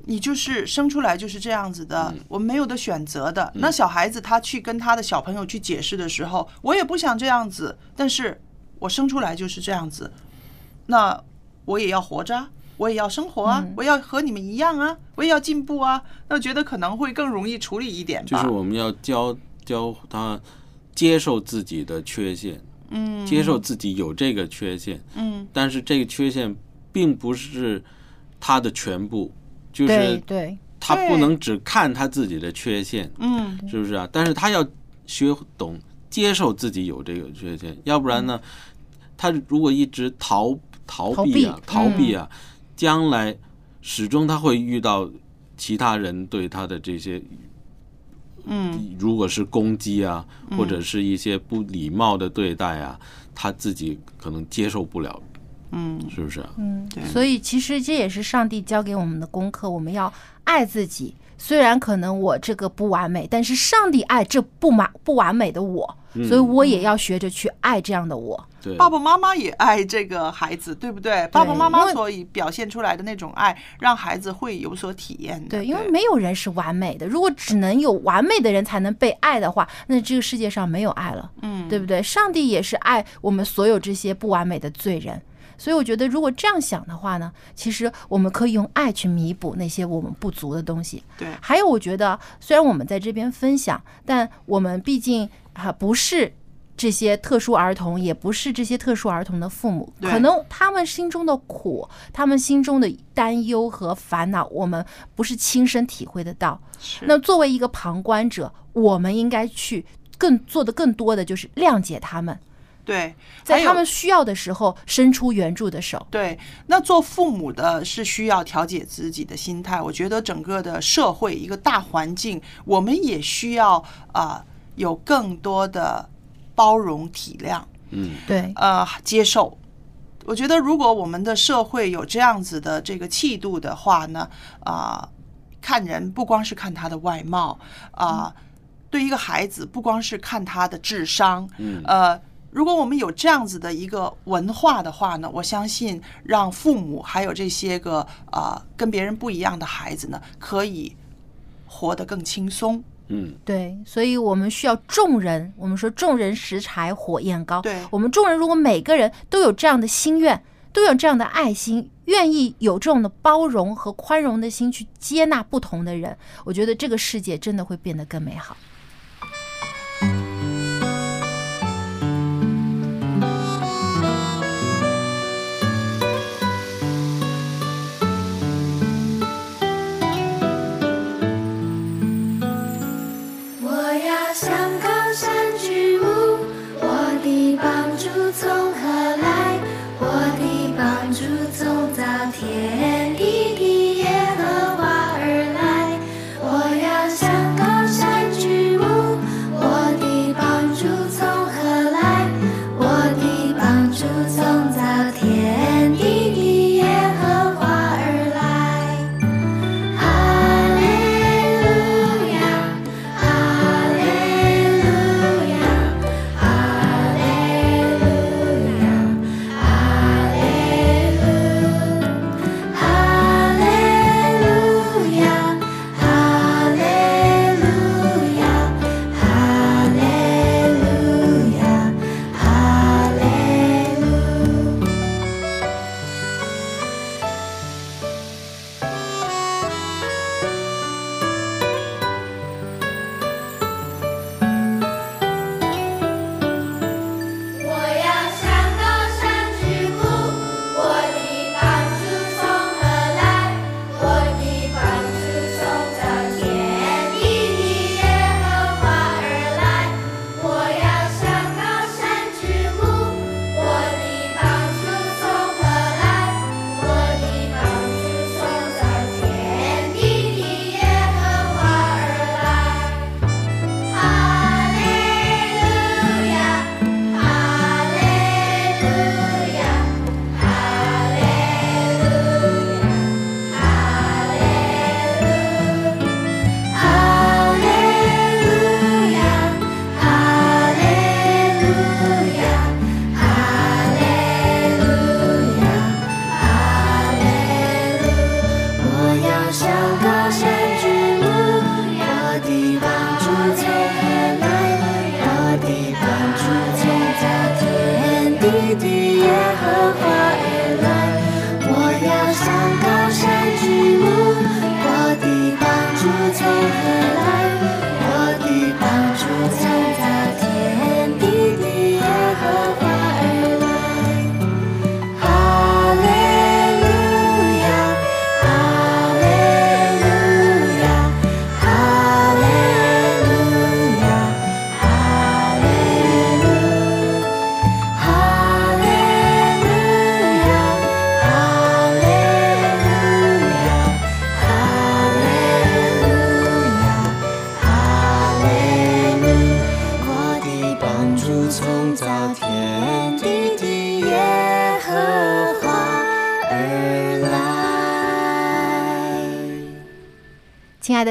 Speaker 2: 你就是生出来就是这样子的，我们没有的选择的。那小孩子他去跟他的小朋友去解释的时候，我也不想这样子，但是我生出来就是这样子，那我也要活着啊，我也要生活啊，我要和你们一样啊，我也要进步啊。那我觉得可能会更容易处理一点吧。
Speaker 3: 就是我们要教教他接受自己的缺陷，
Speaker 2: 嗯。
Speaker 3: 接受自己有这个缺陷，
Speaker 2: 嗯。
Speaker 3: 但是这个缺陷并不是他的全部，就是
Speaker 1: 对，
Speaker 3: 他不能只看他自己的缺陷，
Speaker 2: 嗯。
Speaker 3: 是不是啊？但是他要学懂接受自己有这个缺陷，要不然呢，他如果一直逃逃避啊，
Speaker 1: 逃避。
Speaker 3: 逃避啊，将来始终他会遇到其他人对他的这些。
Speaker 2: 嗯，
Speaker 3: 如果是攻击啊，
Speaker 2: 嗯
Speaker 3: 或者是一些不礼貌的对待啊，他自己可能接受不了，
Speaker 2: 嗯，
Speaker 3: 是不是啊？
Speaker 1: 嗯，所以其实这也是上帝教给我们的功课，我们要爱自己。虽然可能我这个不完美，但是上帝爱这不满不完美的我，
Speaker 2: 嗯
Speaker 1: 所以我也要学着去爱这样的我。
Speaker 3: 对
Speaker 2: 爸爸妈妈也爱这个孩子，对不对？爸爸妈妈所以表现出来的那种爱，让孩子会有所体验的。
Speaker 1: 对，因为没有人是完美的。如果只能有完美的人才能被爱的话，那这个世界上没有爱了，
Speaker 2: 嗯
Speaker 1: 对不对？上帝也是爱我们所有这些不完美的罪人。所以我觉得，如果这样想的话呢，其实我们可以用爱去弥补那些我们不足的东西。
Speaker 2: 对，
Speaker 1: 还有，我觉得虽然我们在这边分享，但我们毕竟啊不是这些特殊儿童，也不是这些特殊儿童的父母，可能他们心中的苦，他们心中的担忧和烦恼，我们不是亲身体会得到。那作为一个旁观者，我们应该去更做的更多的就是谅解他们，
Speaker 2: 对，
Speaker 1: 在他们需要的时候伸出援助的手。
Speaker 2: 对，那做父母的是需要调节自己的心态。我觉得整个的社会一个大环境，我们也需要啊、有更多的包容体谅，
Speaker 3: 嗯，
Speaker 1: 对，
Speaker 2: 呃，接受。我觉得如果我们的社会有这样子的这个气度的话呢，啊、看人不光是看他的外貌啊、对一个孩子不光是看他的智商，
Speaker 3: 嗯
Speaker 2: 呃，如果我们有这样子的一个文化的话呢，我相信让父母还有这些个啊、呃跟别人不一样的孩子呢，可以活得更轻松。
Speaker 3: 嗯，
Speaker 1: 对，所以我们需要众人。我们说众人拾柴火焰高。
Speaker 2: 对
Speaker 1: 我们众人如果每个人都有这样的心愿，都有这样的爱心，愿意有这种的包容和宽容的心去接纳不同的人，我觉得这个世界真的会变得更美好。
Speaker 5: 像高山举目，我的帮助从何来？我的帮助从造天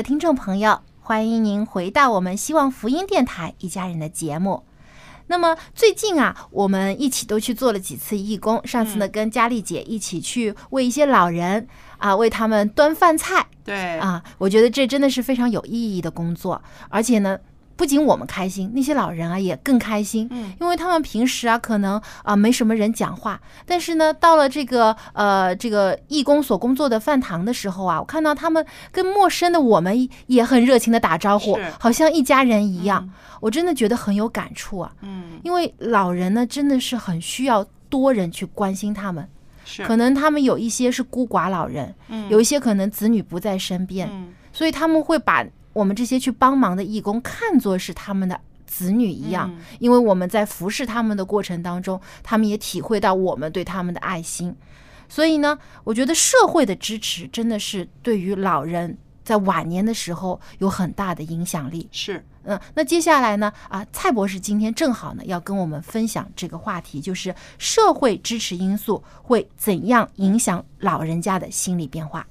Speaker 5: 的
Speaker 1: 听众朋友，欢迎您回到我们希望福音电台一家人的节目。那么最近啊，我们一起都去做了几次义工。上次呢，跟佳丽姐一起去为一些老人啊，为他们端饭菜。
Speaker 2: 对
Speaker 1: 啊，我觉得这真的是非常有意义的工作，而且呢。不仅我们开心，那些老人啊也更开心，
Speaker 2: 嗯，
Speaker 1: 因为他们平时啊可能啊没什么人讲话，但是呢到了这个呃这个义工所工作的饭堂的时候啊，我看到他们跟陌生的我们也很热情的打招呼，好像一家人一样，我真的觉得很有感触啊，
Speaker 2: 嗯，
Speaker 1: 因为老人呢真的是很需要多人去关心他们，
Speaker 2: 是。
Speaker 1: 可能他们有一些是孤寡老人，
Speaker 2: 嗯。
Speaker 1: 有一些可能子女不在身边，
Speaker 2: 嗯。
Speaker 1: 所以他们会把我们这些去帮忙的义工看作是他们的子女一样，
Speaker 2: 嗯
Speaker 1: 因为我们在服侍他们的过程当中，他们也体会到我们对他们的爱心。所以呢，我觉得社会的支持真的是对于老人在晚年的时候有很大的影响力。
Speaker 2: 是，
Speaker 1: 嗯，那接下来呢，啊，蔡博士今天正好呢要跟我们分享这个话题，就是社会支持因素会怎样影响老人家的心理变化。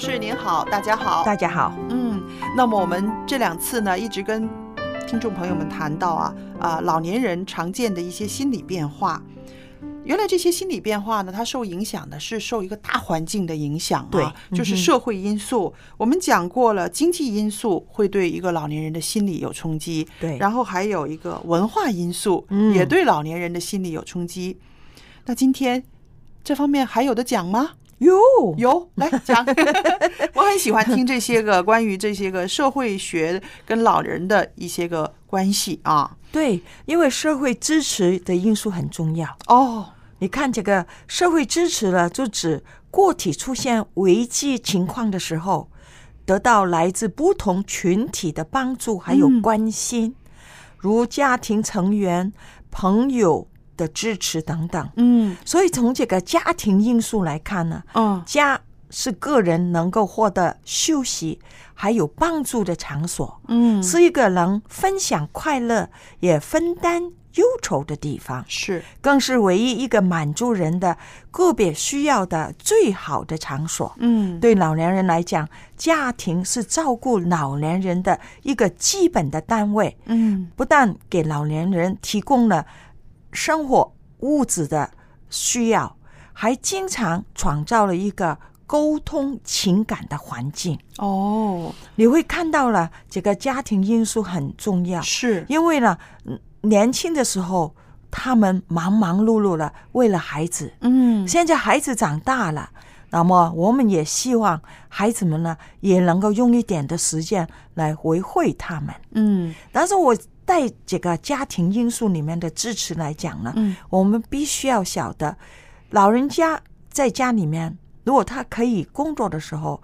Speaker 2: 士您好，大家好，
Speaker 7: 大家好。
Speaker 2: 嗯，那么我们这两次呢，一直跟听众朋友们谈到啊啊、老年人常见的一些心理变化。原来这些心理变化呢，它受影响的是受一个大环境的影响
Speaker 7: 对
Speaker 2: 啊，就是社会因素。我们讲过了，经济因素会对一个老年人的心理有冲击，
Speaker 7: 对
Speaker 2: 然后还有一个文化因素，
Speaker 7: 嗯
Speaker 2: 也对老年人的心理有冲击。那今天这方面还有的讲吗？
Speaker 7: 有
Speaker 2: 有，来讲。<laughs> 我很喜欢听这些个关于这些个社会学跟老人的一些个关系啊。
Speaker 7: 对，因为社会支持的因素很重要
Speaker 2: 哦。
Speaker 7: 你看这个社会支持了，就指个体出现危机情况的时候，得到来自不同群体的帮助还有
Speaker 2: 嗯
Speaker 7: 关心，如家庭成员、朋友的支持等等。
Speaker 2: 嗯，
Speaker 7: 所以从这个家庭因素来看呢，
Speaker 2: 嗯，
Speaker 7: 家是个人能够获得休息还有帮助的场所，
Speaker 2: 嗯
Speaker 7: 是一个能分享快乐也分担忧愁的地方，
Speaker 2: 是，
Speaker 7: 更是唯一一个满足人的个别需要的最好的场所。
Speaker 2: 嗯，
Speaker 7: 对老年人来讲，家庭是照顾老年人的一个基本的单位。
Speaker 2: 嗯，
Speaker 7: 不但给老年人提供了生活物质的需要，还经常创造了一个沟通情感的环境。
Speaker 2: 哦，
Speaker 7: 你会看到了这个家庭因素很重要，
Speaker 2: 是
Speaker 7: 因为呢，嗯年轻的时候他们忙忙碌碌了，为了孩子，
Speaker 2: 嗯，
Speaker 7: 现在孩子长大了。那么，我们也希望孩子们呢，也能够用一点的时间来回馈他们。
Speaker 2: 嗯，
Speaker 7: 但是我在这个家庭因素里面的支持来讲呢，
Speaker 2: 嗯，
Speaker 7: 我们必须要晓得，老人家在家里面，如果他可以工作的时候，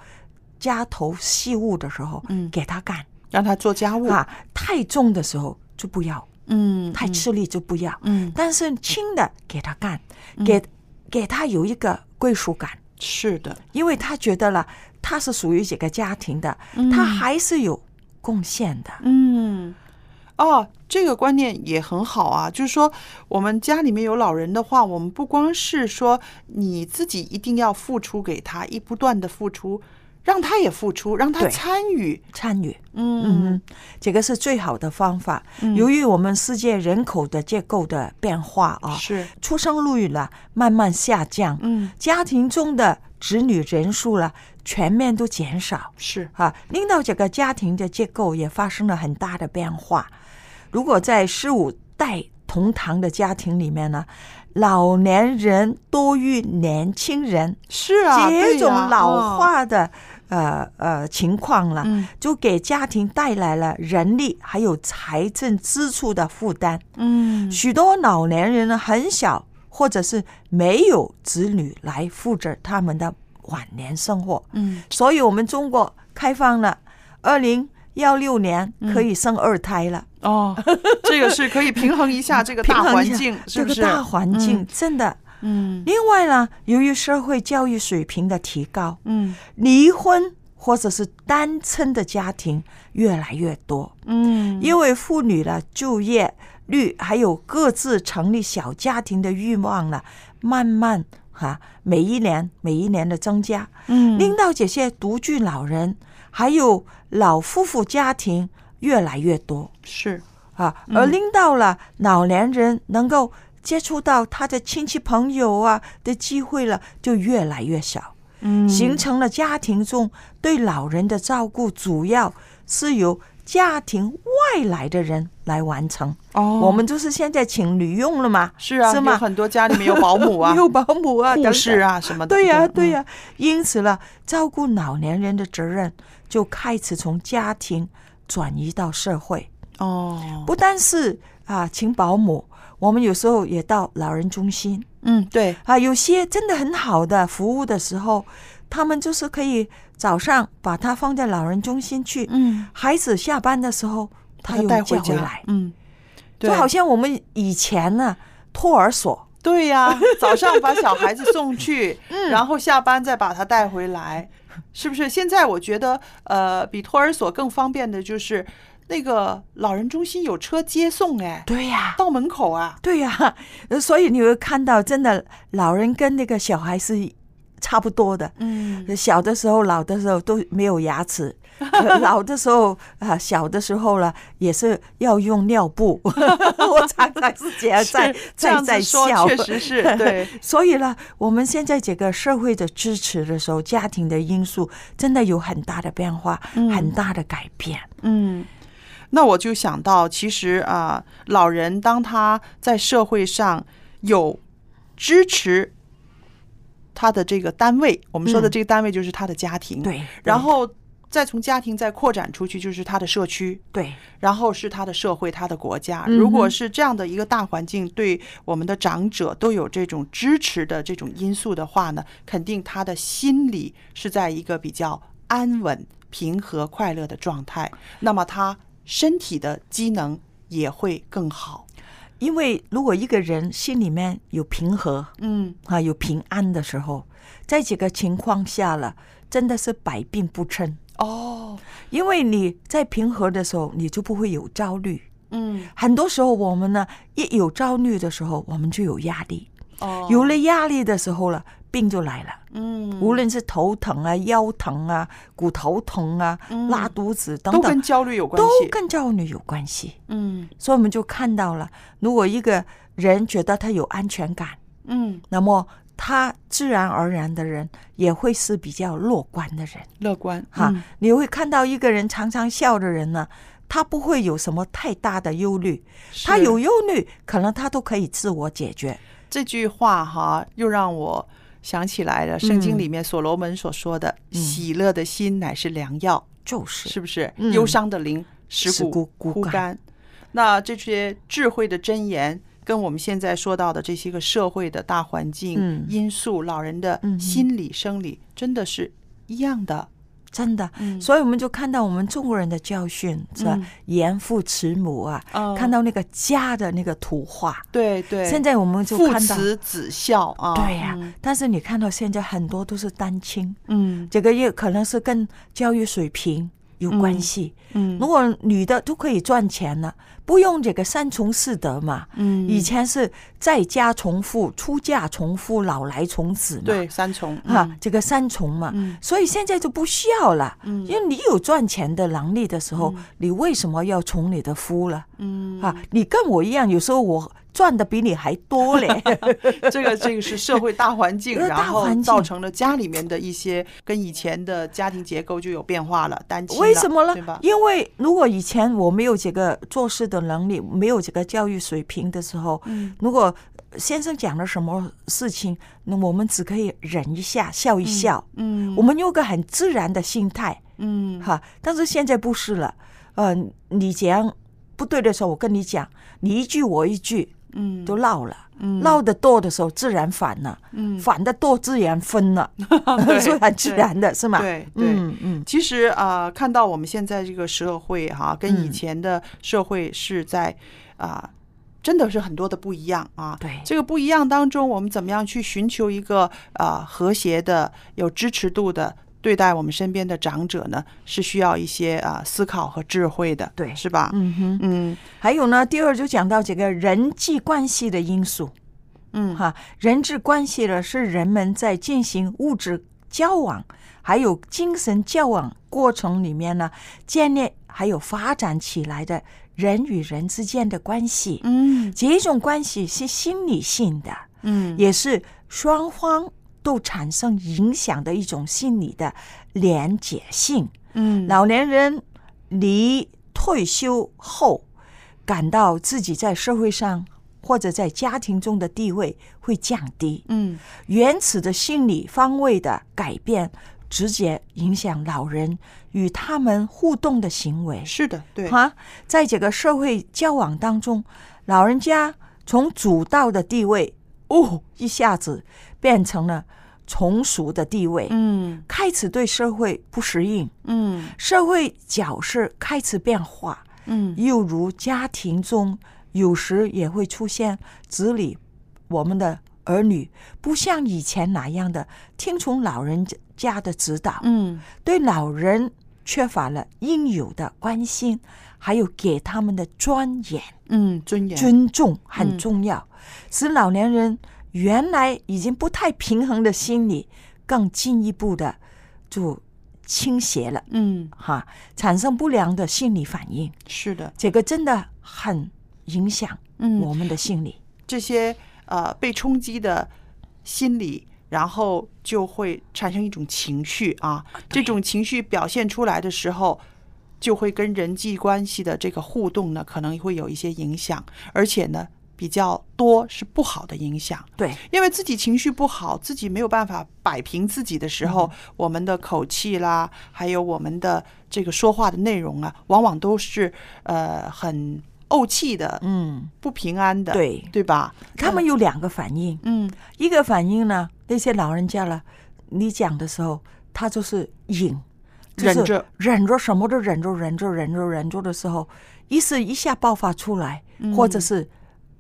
Speaker 7: 家头细务的时候，
Speaker 2: 嗯，
Speaker 7: 给他干，
Speaker 2: 让他做家务。
Speaker 7: 啊，太重的时候就不要，
Speaker 2: 嗯，
Speaker 7: 太吃力就不要，
Speaker 2: 嗯，
Speaker 7: 但是轻的给他干，给给他有一个归属感。
Speaker 2: 是的，
Speaker 7: 因为他觉得了，他是属于这个家庭的，
Speaker 2: 嗯。
Speaker 7: 他还是有贡献的。
Speaker 2: 嗯，哦，这个观念也很好啊。就是说，我们家里面有老人的话，我们不光是说你自己一定要付出给他，一不断的付出，让他也付出，让他参与。
Speaker 7: 参与，
Speaker 2: 嗯
Speaker 7: 嗯，这个是最好的方法。
Speaker 2: 嗯
Speaker 7: 由于我们世界人口的结构的变化啊，
Speaker 2: 是
Speaker 7: 出生率了慢慢下降，
Speaker 2: 嗯，
Speaker 7: 家庭中的子女人数了全面都减少，
Speaker 2: 是
Speaker 7: 啊，令到这个家庭的结构也发生了很大的变化。如果在十五代同堂的家庭里面呢，老年人多于年轻人，
Speaker 2: 是啊，
Speaker 7: 这种老
Speaker 2: 嗯
Speaker 7: 化的、呃呃情况了，
Speaker 2: 嗯。
Speaker 7: 就给家庭带来了人力还有财政支出的负担。
Speaker 2: 嗯。
Speaker 7: 许多老年人呢很小或者是没有子女来负责他们的晚年生活，
Speaker 2: 嗯，
Speaker 7: 所以我们中国开放了二零幺六年可以生二胎了。
Speaker 2: 哦，这个是可以平衡一下这个 <laughs> 大环境，是不是？
Speaker 7: 这个大环境
Speaker 2: 嗯
Speaker 7: 真的
Speaker 2: 嗯
Speaker 7: 另外呢，由于社会教育水平的提高，
Speaker 2: 嗯
Speaker 7: 离婚或者是单亲的家庭越来越多。
Speaker 2: 嗯
Speaker 7: 因为妇女的就业率还有各自成立小家庭的欲望呢，慢慢哈、每一年每一年的增加，
Speaker 2: 嗯
Speaker 7: 令到这些独居老人还有老夫妇家庭越来越多。
Speaker 2: 是。
Speaker 7: 啊，
Speaker 2: 嗯。
Speaker 7: 而令到了老年人能够接触到他的亲戚朋友啊的机会了，就越来越少。
Speaker 2: 嗯。
Speaker 7: 形成了家庭中对老人的照顾，主要是由家庭外来的人来完成。
Speaker 2: 哦
Speaker 7: 我们就是现在请女佣了嘛，
Speaker 2: 是啊，
Speaker 7: 是吗
Speaker 2: 很多家里面有保姆啊，<laughs>
Speaker 7: 有保姆啊，<laughs>
Speaker 2: 护士
Speaker 7: 等等
Speaker 2: 啊什么的。
Speaker 7: 对呀、
Speaker 2: 嗯
Speaker 7: 对呀、因此呢，照顾老年人的责任就开始从家庭转移到社会。
Speaker 2: 哦，
Speaker 7: 不但是啊，请保姆，我们有时候也到老人中心。
Speaker 2: 嗯，对
Speaker 7: 啊，有些真的很好的服务的时候，他们就是可以早上把他放在老人中心去，
Speaker 2: 嗯，
Speaker 7: 孩子下班的时候他又
Speaker 2: 带回
Speaker 7: 来，
Speaker 2: 嗯，
Speaker 7: 就好像我们以前呢托儿所，
Speaker 2: 对呀、<laughs> 早上把小孩子送去，
Speaker 7: 嗯。
Speaker 2: 然后下班再把他带回来，是不是？现在我觉得，呃，比托儿所更方便的就是那个老人中心有车接送，哎，
Speaker 7: 对呀、
Speaker 2: 到门口啊，
Speaker 7: 对呀、呃 <laughs> 所以你会看到，真的老人跟那个小孩是差不多的。
Speaker 2: 嗯，
Speaker 7: 小的时候、老的时候都没有牙齿，呃 <laughs> 老的时候啊、小的时候了也是要用尿布。<laughs> 我常常是这样在在在笑，
Speaker 2: 确实是 <laughs> 对。
Speaker 7: 所以呢，我们现在这个社会的支持的时候，家庭的因素真的有很大的变化，
Speaker 2: 嗯
Speaker 7: 很大的改变。
Speaker 2: 嗯，那我就想到，其实啊、老人当他在社会上有支持他的这个单位，我们说的
Speaker 7: 嗯。
Speaker 2: 这个单位就是他的家庭，
Speaker 7: 对，
Speaker 2: 然后再从家庭再扩展出去，就是他的社区，
Speaker 7: 对，
Speaker 2: 然后是他的社会、他的国家。如果是这样的一个大环境，对我们的长者都有这种支持的这种因素的话呢，肯定他的心理是在一个比较安稳、平和、快乐的状态，那么他身体的机能也会更好。
Speaker 7: 因为如果一个人心里面有平和，
Speaker 2: 嗯
Speaker 7: 啊，有平安的时候，在这个情况下了，真的是百病不侵。
Speaker 2: 哦，
Speaker 7: 因为你在平和的时候，你就不会有焦虑。
Speaker 2: 嗯，
Speaker 7: 很多时候我们呢，一有焦虑的时候，我们就有压力。
Speaker 2: 哦，
Speaker 7: 有了压力的时候了，病就来了。
Speaker 2: 嗯，
Speaker 7: 无论是头疼啊、腰疼啊、骨头疼啊、
Speaker 2: 嗯
Speaker 7: 拉肚子等等，
Speaker 2: 都跟焦虑有关系
Speaker 7: 都
Speaker 2: 系。
Speaker 7: 跟焦虑有关系。
Speaker 2: 嗯
Speaker 7: 所以我们就看到了，如果一个人觉得他有安全感，
Speaker 2: 嗯，
Speaker 7: 那么他自然而然的人也会是比较乐观的人。
Speaker 2: 乐观
Speaker 7: 哈，
Speaker 2: 嗯
Speaker 7: 你会看到一个人常常笑的人呢，他不会有什么太大的忧虑，他有忧虑，可能他都可以自我解决。
Speaker 2: 这句话哈，又让我想起来了，圣经
Speaker 7: 嗯
Speaker 2: 里面所罗门所说的“
Speaker 7: 嗯
Speaker 2: 喜乐的心乃是良药”，
Speaker 7: 就是
Speaker 2: 是不是？
Speaker 7: 嗯
Speaker 2: 忧伤的灵使
Speaker 7: 使
Speaker 2: 骨
Speaker 7: 骨枯干。
Speaker 2: 那这些智慧的箴言，跟我们现在说到的这些个社会的大环境、
Speaker 7: 嗯
Speaker 2: 因素、老人的心理、生理，真的是一样的。
Speaker 7: 真的，
Speaker 2: 嗯。
Speaker 7: 所以我们就看到我们中国人的教训，是吧？
Speaker 2: 嗯。
Speaker 7: 严父慈母啊，
Speaker 2: 嗯
Speaker 7: 看到那个家的那个图画。
Speaker 2: 对对，
Speaker 7: 现在我们就
Speaker 2: 父
Speaker 7: 看到，
Speaker 2: 慈子孝啊，
Speaker 7: 对呀、
Speaker 2: 嗯。
Speaker 7: 但是你看到现在很多都是单亲，
Speaker 2: 嗯。
Speaker 7: 这个也可能是跟教育水平有关系。
Speaker 2: 嗯
Speaker 7: 如果女的都可以赚钱了，不用这个三从四德嘛。
Speaker 2: 嗯
Speaker 7: 以前是在家从父，出嫁从夫，老来从子嘛。
Speaker 2: 对三从
Speaker 7: 哈、
Speaker 2: 嗯
Speaker 7: 这个三从嘛，
Speaker 2: 嗯
Speaker 7: 所以现在就不需要了，
Speaker 2: 嗯
Speaker 7: 因为你有赚钱的能力的时候，你为什么要从你的夫了？
Speaker 2: 嗯
Speaker 7: 啊，你跟我一样，有时候我赚的比你还多嘞。<laughs>
Speaker 2: 这个这个是社会大环境，然后造成了家里面的一些跟以前的家庭结构就有变化了，单亲
Speaker 7: 为什么呢？？因为如果以前我没有这个做事的能力，没有这个教育水平的时候，
Speaker 2: 嗯
Speaker 7: 如果先生讲了什么事情，那我们只可以忍一下，笑一笑，
Speaker 2: 嗯，
Speaker 7: 我们用个很自然的心态，
Speaker 2: 嗯
Speaker 7: 哈。但是现在不是了，呃，你这样不对的时候，我跟你讲，你一句我一句，
Speaker 2: 嗯。
Speaker 7: 都闹了。
Speaker 2: 嗯。
Speaker 7: 闹得多的时候，自然反了；
Speaker 2: 嗯。
Speaker 7: 反的多，自然分了，<laughs> <laughs>
Speaker 2: 对
Speaker 7: 所以很自然的，是吗？
Speaker 2: 对对，
Speaker 7: 嗯嗯，
Speaker 2: 其实啊、呃看到我们现在这个社会哈、跟以
Speaker 7: 嗯。
Speaker 2: 前的社会是在啊、真的是很多的不一样啊。
Speaker 7: 对。
Speaker 2: 这个不一样当中，我们怎么样去寻求一个呃和谐的、有支持度的对待我们身边的长者呢？是需要一些啊、呃思考和智慧的，
Speaker 7: 对
Speaker 2: 是吧？
Speaker 7: 嗯哼，
Speaker 2: 嗯
Speaker 7: 还有呢，第二就讲到这个人际关系的因素。
Speaker 2: 嗯
Speaker 7: 哈，人际关系呢是人们在进行物质交往还有精神交往过程里面呢，建立还有发展起来的人与人之间的关系。
Speaker 2: 嗯
Speaker 7: 这种关系是心理性的，
Speaker 2: 嗯
Speaker 7: 也是双方都产生影响的一种心理的连结性。
Speaker 2: 嗯
Speaker 7: 老年人离退休后，感到自己在社会上或者在家庭中的地位会降低。
Speaker 2: 嗯
Speaker 7: 原始的心理方位的改变，直接影响老人与他们互动的行为。
Speaker 2: 是的，对，
Speaker 7: 哈，在这个社会交往当中，老人家从主导的地位，哦，一下子变成了从属的地位，
Speaker 2: 嗯。
Speaker 7: 开始对社会不适应，
Speaker 2: 嗯。
Speaker 7: 社会角色开始变化，
Speaker 2: 嗯。
Speaker 7: 又如家庭中有时也会出现子女，我们的儿女不像以前那样的听从老人家的指导，
Speaker 2: 嗯。
Speaker 7: 对老人缺乏了应有的关心，还有给他们的尊严、
Speaker 2: 嗯，尊严，
Speaker 7: 尊重很
Speaker 2: 嗯。
Speaker 7: 重要，使老年人原来已经不太平衡的心理，更进一步的就倾斜了。
Speaker 2: 嗯
Speaker 7: 哈，产生不良的心理反应，
Speaker 2: 是的，
Speaker 7: 这个真的很影响
Speaker 2: 嗯
Speaker 7: 我们的心理。
Speaker 2: 这些呃被冲击的心理，然后就会产生一种情绪啊，这种情绪表现出来的时候，就会跟人际关系的这个互动呢，可能会有一些影响，而且呢。比较多是不好的影响，
Speaker 7: 对，
Speaker 2: 因为自己情绪不好，自己没有办法摆平自己的时候，我们的口气啦，还有我们的这个说话的内容啊，往往都是呃很怄气的，
Speaker 7: 嗯，
Speaker 2: 不平安的，
Speaker 7: 对。
Speaker 2: 对吧？
Speaker 7: 他们有两个反应，
Speaker 2: 嗯，
Speaker 7: 一个反应呢，那些老人家了，你讲的时候，他就是忍，就是
Speaker 2: 忍着。
Speaker 7: 忍着什么都忍着，忍着，忍着，忍着的时候，一是一下爆发出来，或者是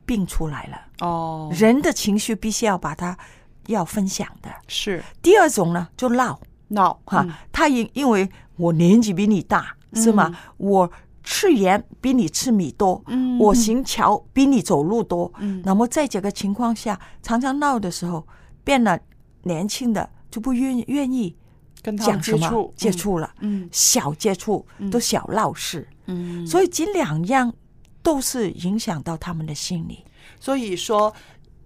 Speaker 7: 病出来了。
Speaker 2: 哦，
Speaker 7: 人的情绪必须要把它要分享的。
Speaker 2: 是。
Speaker 7: 第二种呢，就闹。
Speaker 2: 闹
Speaker 7: 哈，
Speaker 2: 嗯。
Speaker 7: 他因因为我年纪比你大，是吗？我吃盐比你吃米多，
Speaker 2: 嗯。
Speaker 7: 我行桥比你走路多，
Speaker 2: 嗯。
Speaker 7: 那么在这个情况下，常常闹的时候，变了年轻的就不愿愿意
Speaker 2: 跟他
Speaker 7: 讲什么
Speaker 2: 接触
Speaker 7: 接触了，
Speaker 2: 嗯。
Speaker 7: 小接触都小闹事，
Speaker 2: 嗯，
Speaker 7: 所以这两样都是影响到他们的心理。
Speaker 2: 所以说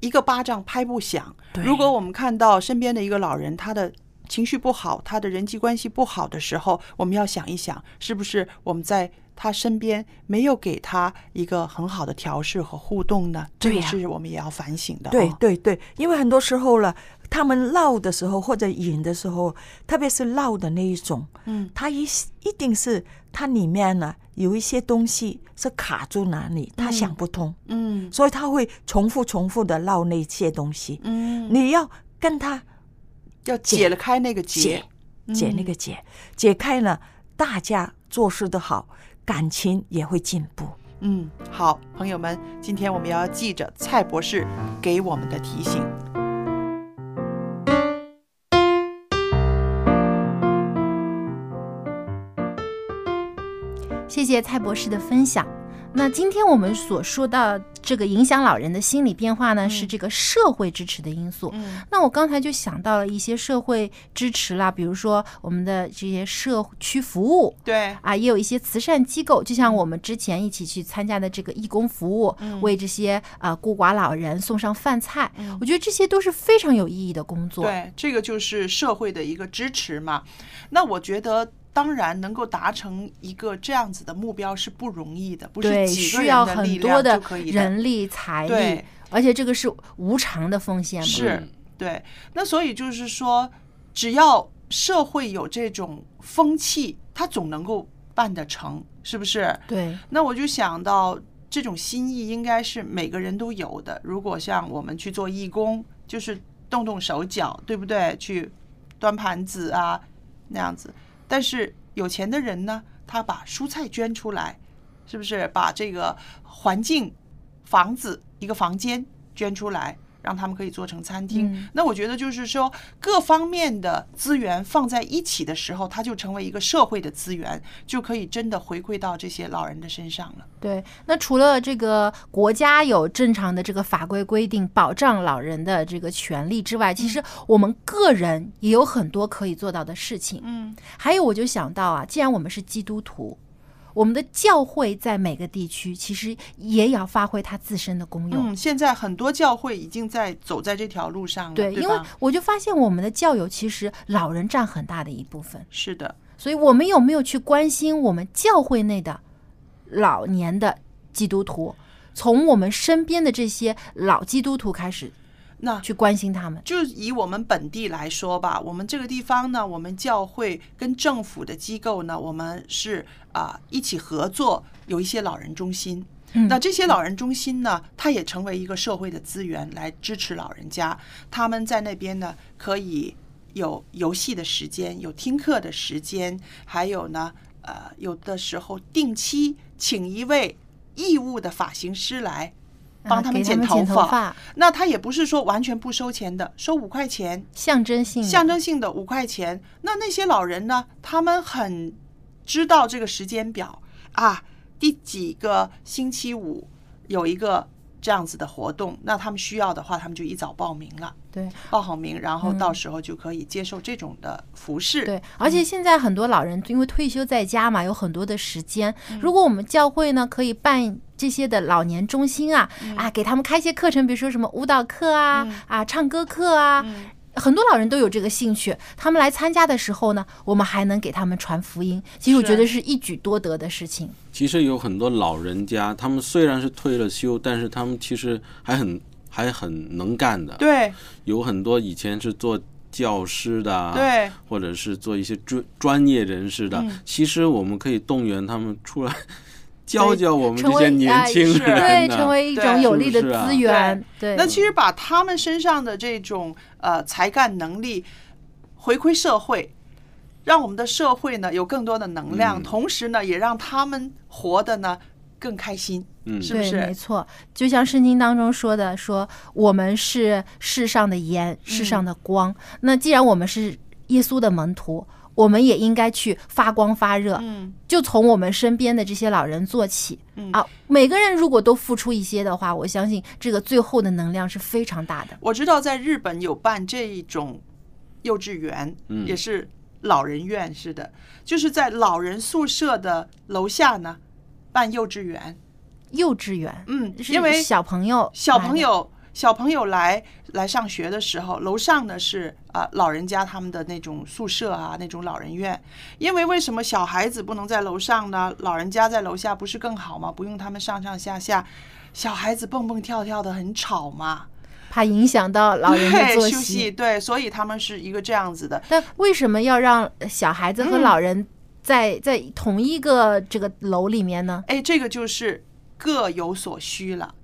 Speaker 2: 一个巴掌拍不响。如果我们看到身边的一个老人，他的情绪不好，他的人际关系不好的时候，我们要想一想，是不是我们在他身边没有给他一个很好的调试和互动呢？这个是我们也要反省的、
Speaker 7: 对，对对，因为很多时候了，他们闹的时候或者瘾的时候，特别是闹的那一种，
Speaker 2: 嗯，
Speaker 7: 他一一定是他里面呢有一些东西是卡住哪里，他想不通，
Speaker 2: 嗯。
Speaker 7: 所以他会重复重复的闹那些东西。
Speaker 2: 嗯，
Speaker 7: 你要跟他
Speaker 2: 要解了开那个结。
Speaker 7: 解，解那个结，解。开了，大家做事的好，感情也会进步。
Speaker 2: 嗯，好，朋友们，今天我们要记着蔡博士给我们的提醒。
Speaker 1: 谢谢蔡博士的分享。那今天我们所说到这个影响老人的心理变化呢，是这个社会支持的因素。
Speaker 2: 嗯
Speaker 1: 那我刚才就想到了一些社会支持啦，比如说我们的这些社区服务，
Speaker 2: 对
Speaker 1: 啊，也有一些慈善机构，就像我们之前一起去参加的这个义工服务，
Speaker 2: 嗯
Speaker 1: 为这些呃孤寡老人送上饭菜，我觉得这些都是非常有意义的工作。
Speaker 2: 对，这个就是社会的一个支持嘛。那我觉得。当然，能够达成一个这样子的目标是不容易的，不是
Speaker 1: 对，
Speaker 2: 几个
Speaker 1: 要很
Speaker 2: 的力量
Speaker 1: 多的
Speaker 2: 就可以的。
Speaker 1: 人力财力
Speaker 2: 对，
Speaker 1: 而且这个是无偿的奉献嘛。
Speaker 2: 是，对。那所以就是说，只要社会有这种风气，他总能够办得成，是不是？
Speaker 1: 对。
Speaker 2: 那我就想到，这种心意应该是每个人都有的。如果像我们去做义工，就是动动手脚，对不对？去端盘子啊，那样子。但是有钱的人呢，他把蔬菜捐出来，是不是把这个环境房子、一个房间捐出来。让他们可以做成餐厅。
Speaker 1: 嗯
Speaker 2: 那我觉得就是说，各方面的资源放在一起的时候，它就成为一个社会的资源，就可以真的回馈到这些老人的身上了。
Speaker 1: 对，那除了这个国家有正常的这个法规规定保障老人的这个权利之外，其实我们个人也有很多可以做到的事情。
Speaker 2: 嗯，
Speaker 1: 还有我就想到啊，既然我们是基督徒，我们的教会在每个地区其实也要发挥它自身的功用。
Speaker 2: 嗯，现在很多教会已经在走在这条路上了，
Speaker 1: 对，因为我就发现我们的教友其实老人占很大的一部分，
Speaker 2: 是的，
Speaker 1: 所以我们有没有去关心我们教会内的老年的基督徒？从我们身边的这些老基督徒开始，
Speaker 2: 那
Speaker 1: 去关心他们。
Speaker 2: 就以我们本地来说吧，我们这个地方呢，我们教会跟政府的机构呢，我们是啊、一起合作，有一些老人中心。
Speaker 1: 嗯
Speaker 2: 那这些老人中心呢，它也成为一个社会的资源来支持老人家。他们在那边呢，可以有游戏的时间，有听课的时间，还有呢，呃，有的时候定期请一位义务的发型师来帮
Speaker 1: 啊
Speaker 2: 他们剪头
Speaker 1: 发
Speaker 2: 那他也不是说完全不收钱的，收五块钱，
Speaker 1: 象征性
Speaker 2: 象征性的五块钱。那那些老人呢，他们很知道这个时间表。啊，第几个星期五有一个这样子的活动，那他们需要的话，他们就一早报名了。
Speaker 1: 对，
Speaker 2: 报好名，然后
Speaker 1: 嗯
Speaker 2: 到时候就可以接受这种的服饰。
Speaker 1: 对，而且现在很多老人因为退休在家嘛，有很多的时间。
Speaker 2: 嗯
Speaker 1: 如果我们教会呢，可以办这些的老年中心啊，
Speaker 2: 嗯
Speaker 1: 啊，给他们开一些课程，比如说什么舞蹈课啊，啊，唱歌课啊。
Speaker 2: 嗯
Speaker 1: 很多老人都有这个兴趣，他们来参加的时候呢，我们还能给他们传福音。其实我觉得是一举多得的事情。
Speaker 3: 其实有很多老人家，他们虽然是退了休，但是他们其实还很还很能干的。
Speaker 2: 对，
Speaker 3: 有很多以前是做教师的啊，
Speaker 2: 对，
Speaker 3: 或者是做一些专专业人士的。
Speaker 2: 嗯
Speaker 3: 其实我们可以动员他们出来教教我们
Speaker 1: 成为
Speaker 3: 这些年轻人
Speaker 1: 哎对，成为一种有力的资源。对，
Speaker 2: 那其实把他们身上的这种呃才干能力回馈社会，让我们的社会呢有更多的能量，
Speaker 3: 嗯
Speaker 2: 同时呢也让他们活得呢更开心，
Speaker 3: 嗯
Speaker 2: 是不
Speaker 1: 是，没？错，就像圣经当中说的，说我们是世上的盐，世上的光。那既然我们是耶稣的门徒，我们也应该去发光发热。
Speaker 2: 嗯，
Speaker 1: 就从我们身边的这些老人做起。
Speaker 2: 嗯
Speaker 1: 啊，每个人如果都付出一些的话，我相信这个最后的能量是非常大的。
Speaker 2: 我知道在日本有办这一种幼稚园，
Speaker 3: 嗯
Speaker 2: 也是老人院似的，就是在老人宿舍的楼下呢办幼稚园。
Speaker 1: 幼稚园，
Speaker 2: 嗯，
Speaker 1: 是
Speaker 2: 因为
Speaker 1: 小朋友
Speaker 2: 小朋友小朋友来来上学的时候，楼上呢是啊、老人家他们的那种宿舍啊，那种老人院。因为为什么小孩子不能在楼上呢？老人家在楼下不是更好吗？不用他们上上下下，小孩子蹦蹦跳跳的很吵嘛。
Speaker 1: 怕影响到老人的
Speaker 2: 对休
Speaker 1: 作息
Speaker 2: 息，。对，所以他们是一个这样子的。
Speaker 1: 但为什么要让小孩子和
Speaker 2: 嗯
Speaker 1: 老人在、在同一个这个楼里面呢？
Speaker 2: 哎，这个就是各有所需了。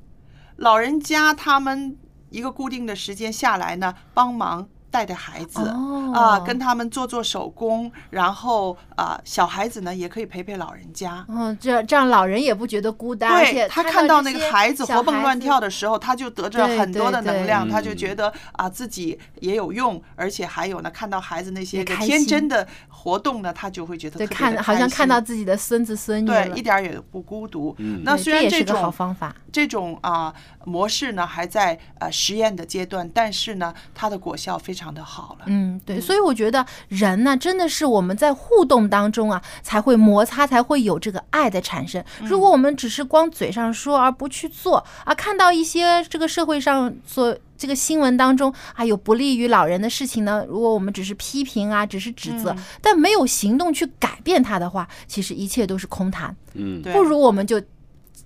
Speaker 2: 老人家他们一个固定的时间下来呢，帮忙带带孩子、
Speaker 1: 哦。
Speaker 2: 啊，跟他们做做手工，然后啊，小孩子呢也可以陪陪老人家。
Speaker 1: 嗯，这这样老人也不觉得孤单，而且
Speaker 2: 对他看到那个孩子活蹦乱跳的时候，他就得着
Speaker 1: 对
Speaker 2: 很多的
Speaker 1: 对对
Speaker 2: 能量，他就
Speaker 3: 嗯
Speaker 2: 觉得啊自己也有用，而且还有呢，看到孩子那些天真的活动呢，他就会觉得
Speaker 1: 看好像看到自己的孙子孙女
Speaker 2: 对，一点也不孤独。
Speaker 3: 嗯
Speaker 2: 那虽然这种
Speaker 1: 好方法
Speaker 2: 这种啊、模式呢还在呃实验的阶段，但是呢，它的果效非常的好了。
Speaker 1: 嗯，对，所以我觉得人呢，真的是我们在互动当中啊，才会摩擦，才会有这个爱的产生。
Speaker 2: 嗯
Speaker 1: 如果我们只是光嘴上说而不去做啊，看到一些这个社会上所这个新闻当中啊有不利于老人的事情呢，如果我们只是批评啊，只是指责，
Speaker 2: 嗯。
Speaker 1: 但没有行动去改变它的话，其实一切都是空谈。
Speaker 3: 嗯，
Speaker 1: 不如我们就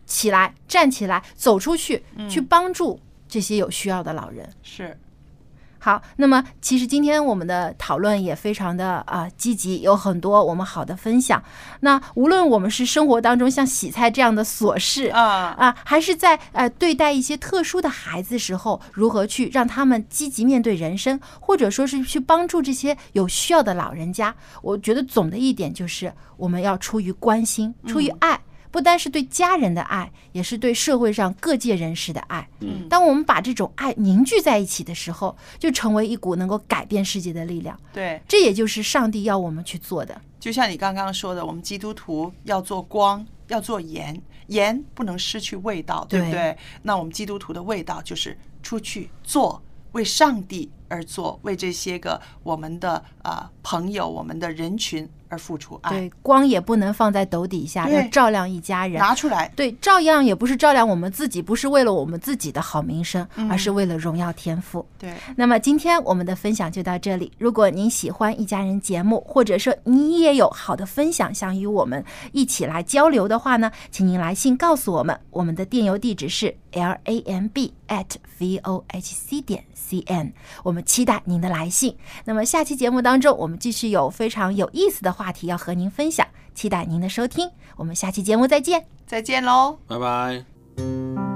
Speaker 1: 起来，站起来，走出去，
Speaker 2: 嗯。
Speaker 1: 去帮助这些有需要的老人。
Speaker 2: 是，
Speaker 1: 好，那么其实今天我们的讨论也非常的啊、积极，有很多我们好的分享。那无论我们是生活当中像洗菜这样的琐事
Speaker 2: 啊
Speaker 1: 啊，还是在呃对待一些特殊的孩子时候，如何去让他们积极面对人生，或者说是去帮助这些有需要的老人家，我觉得总的一点就是我们要出于关心，出于爱。不单是对家人的爱，也是对社会上各界人士的爱。
Speaker 3: 嗯
Speaker 1: 当我们把这种爱凝聚在一起的时候，就成为一股能够改变世界的力量。
Speaker 2: 对，
Speaker 1: 这也就是上帝要我们去做的。
Speaker 2: 就像你刚刚说的，我们基督徒要做光，要做盐，盐不能失去味道，对不
Speaker 1: 对
Speaker 2: 对？那我们基督徒的味道就是出去做，为上帝而做，为这些个我们的呃朋友、我们的人群而付出爱。
Speaker 1: 对，光也不能放在斗底下，
Speaker 2: 对
Speaker 1: 要照亮一家人。
Speaker 2: 拿出来，
Speaker 1: 对，照样也不是照亮我们自己，不是为了我们自己的好名声，
Speaker 2: 嗯
Speaker 1: 而是为了荣耀天赋。
Speaker 2: 对，
Speaker 1: 那么今天我们的分享就到这里。如果您喜欢一家人节目，或者说你也有好的分享想与我们一起来交流的话呢，请您来信告诉我们。我们的电邮地址是 l a m b at v o h c 点 c n，我们期待您的来信。那么下期节目当中，我们继续有非常有意思的话题要和您分享期待您的收听我们下期节目再见。
Speaker 2: 再见喽。
Speaker 3: 拜拜。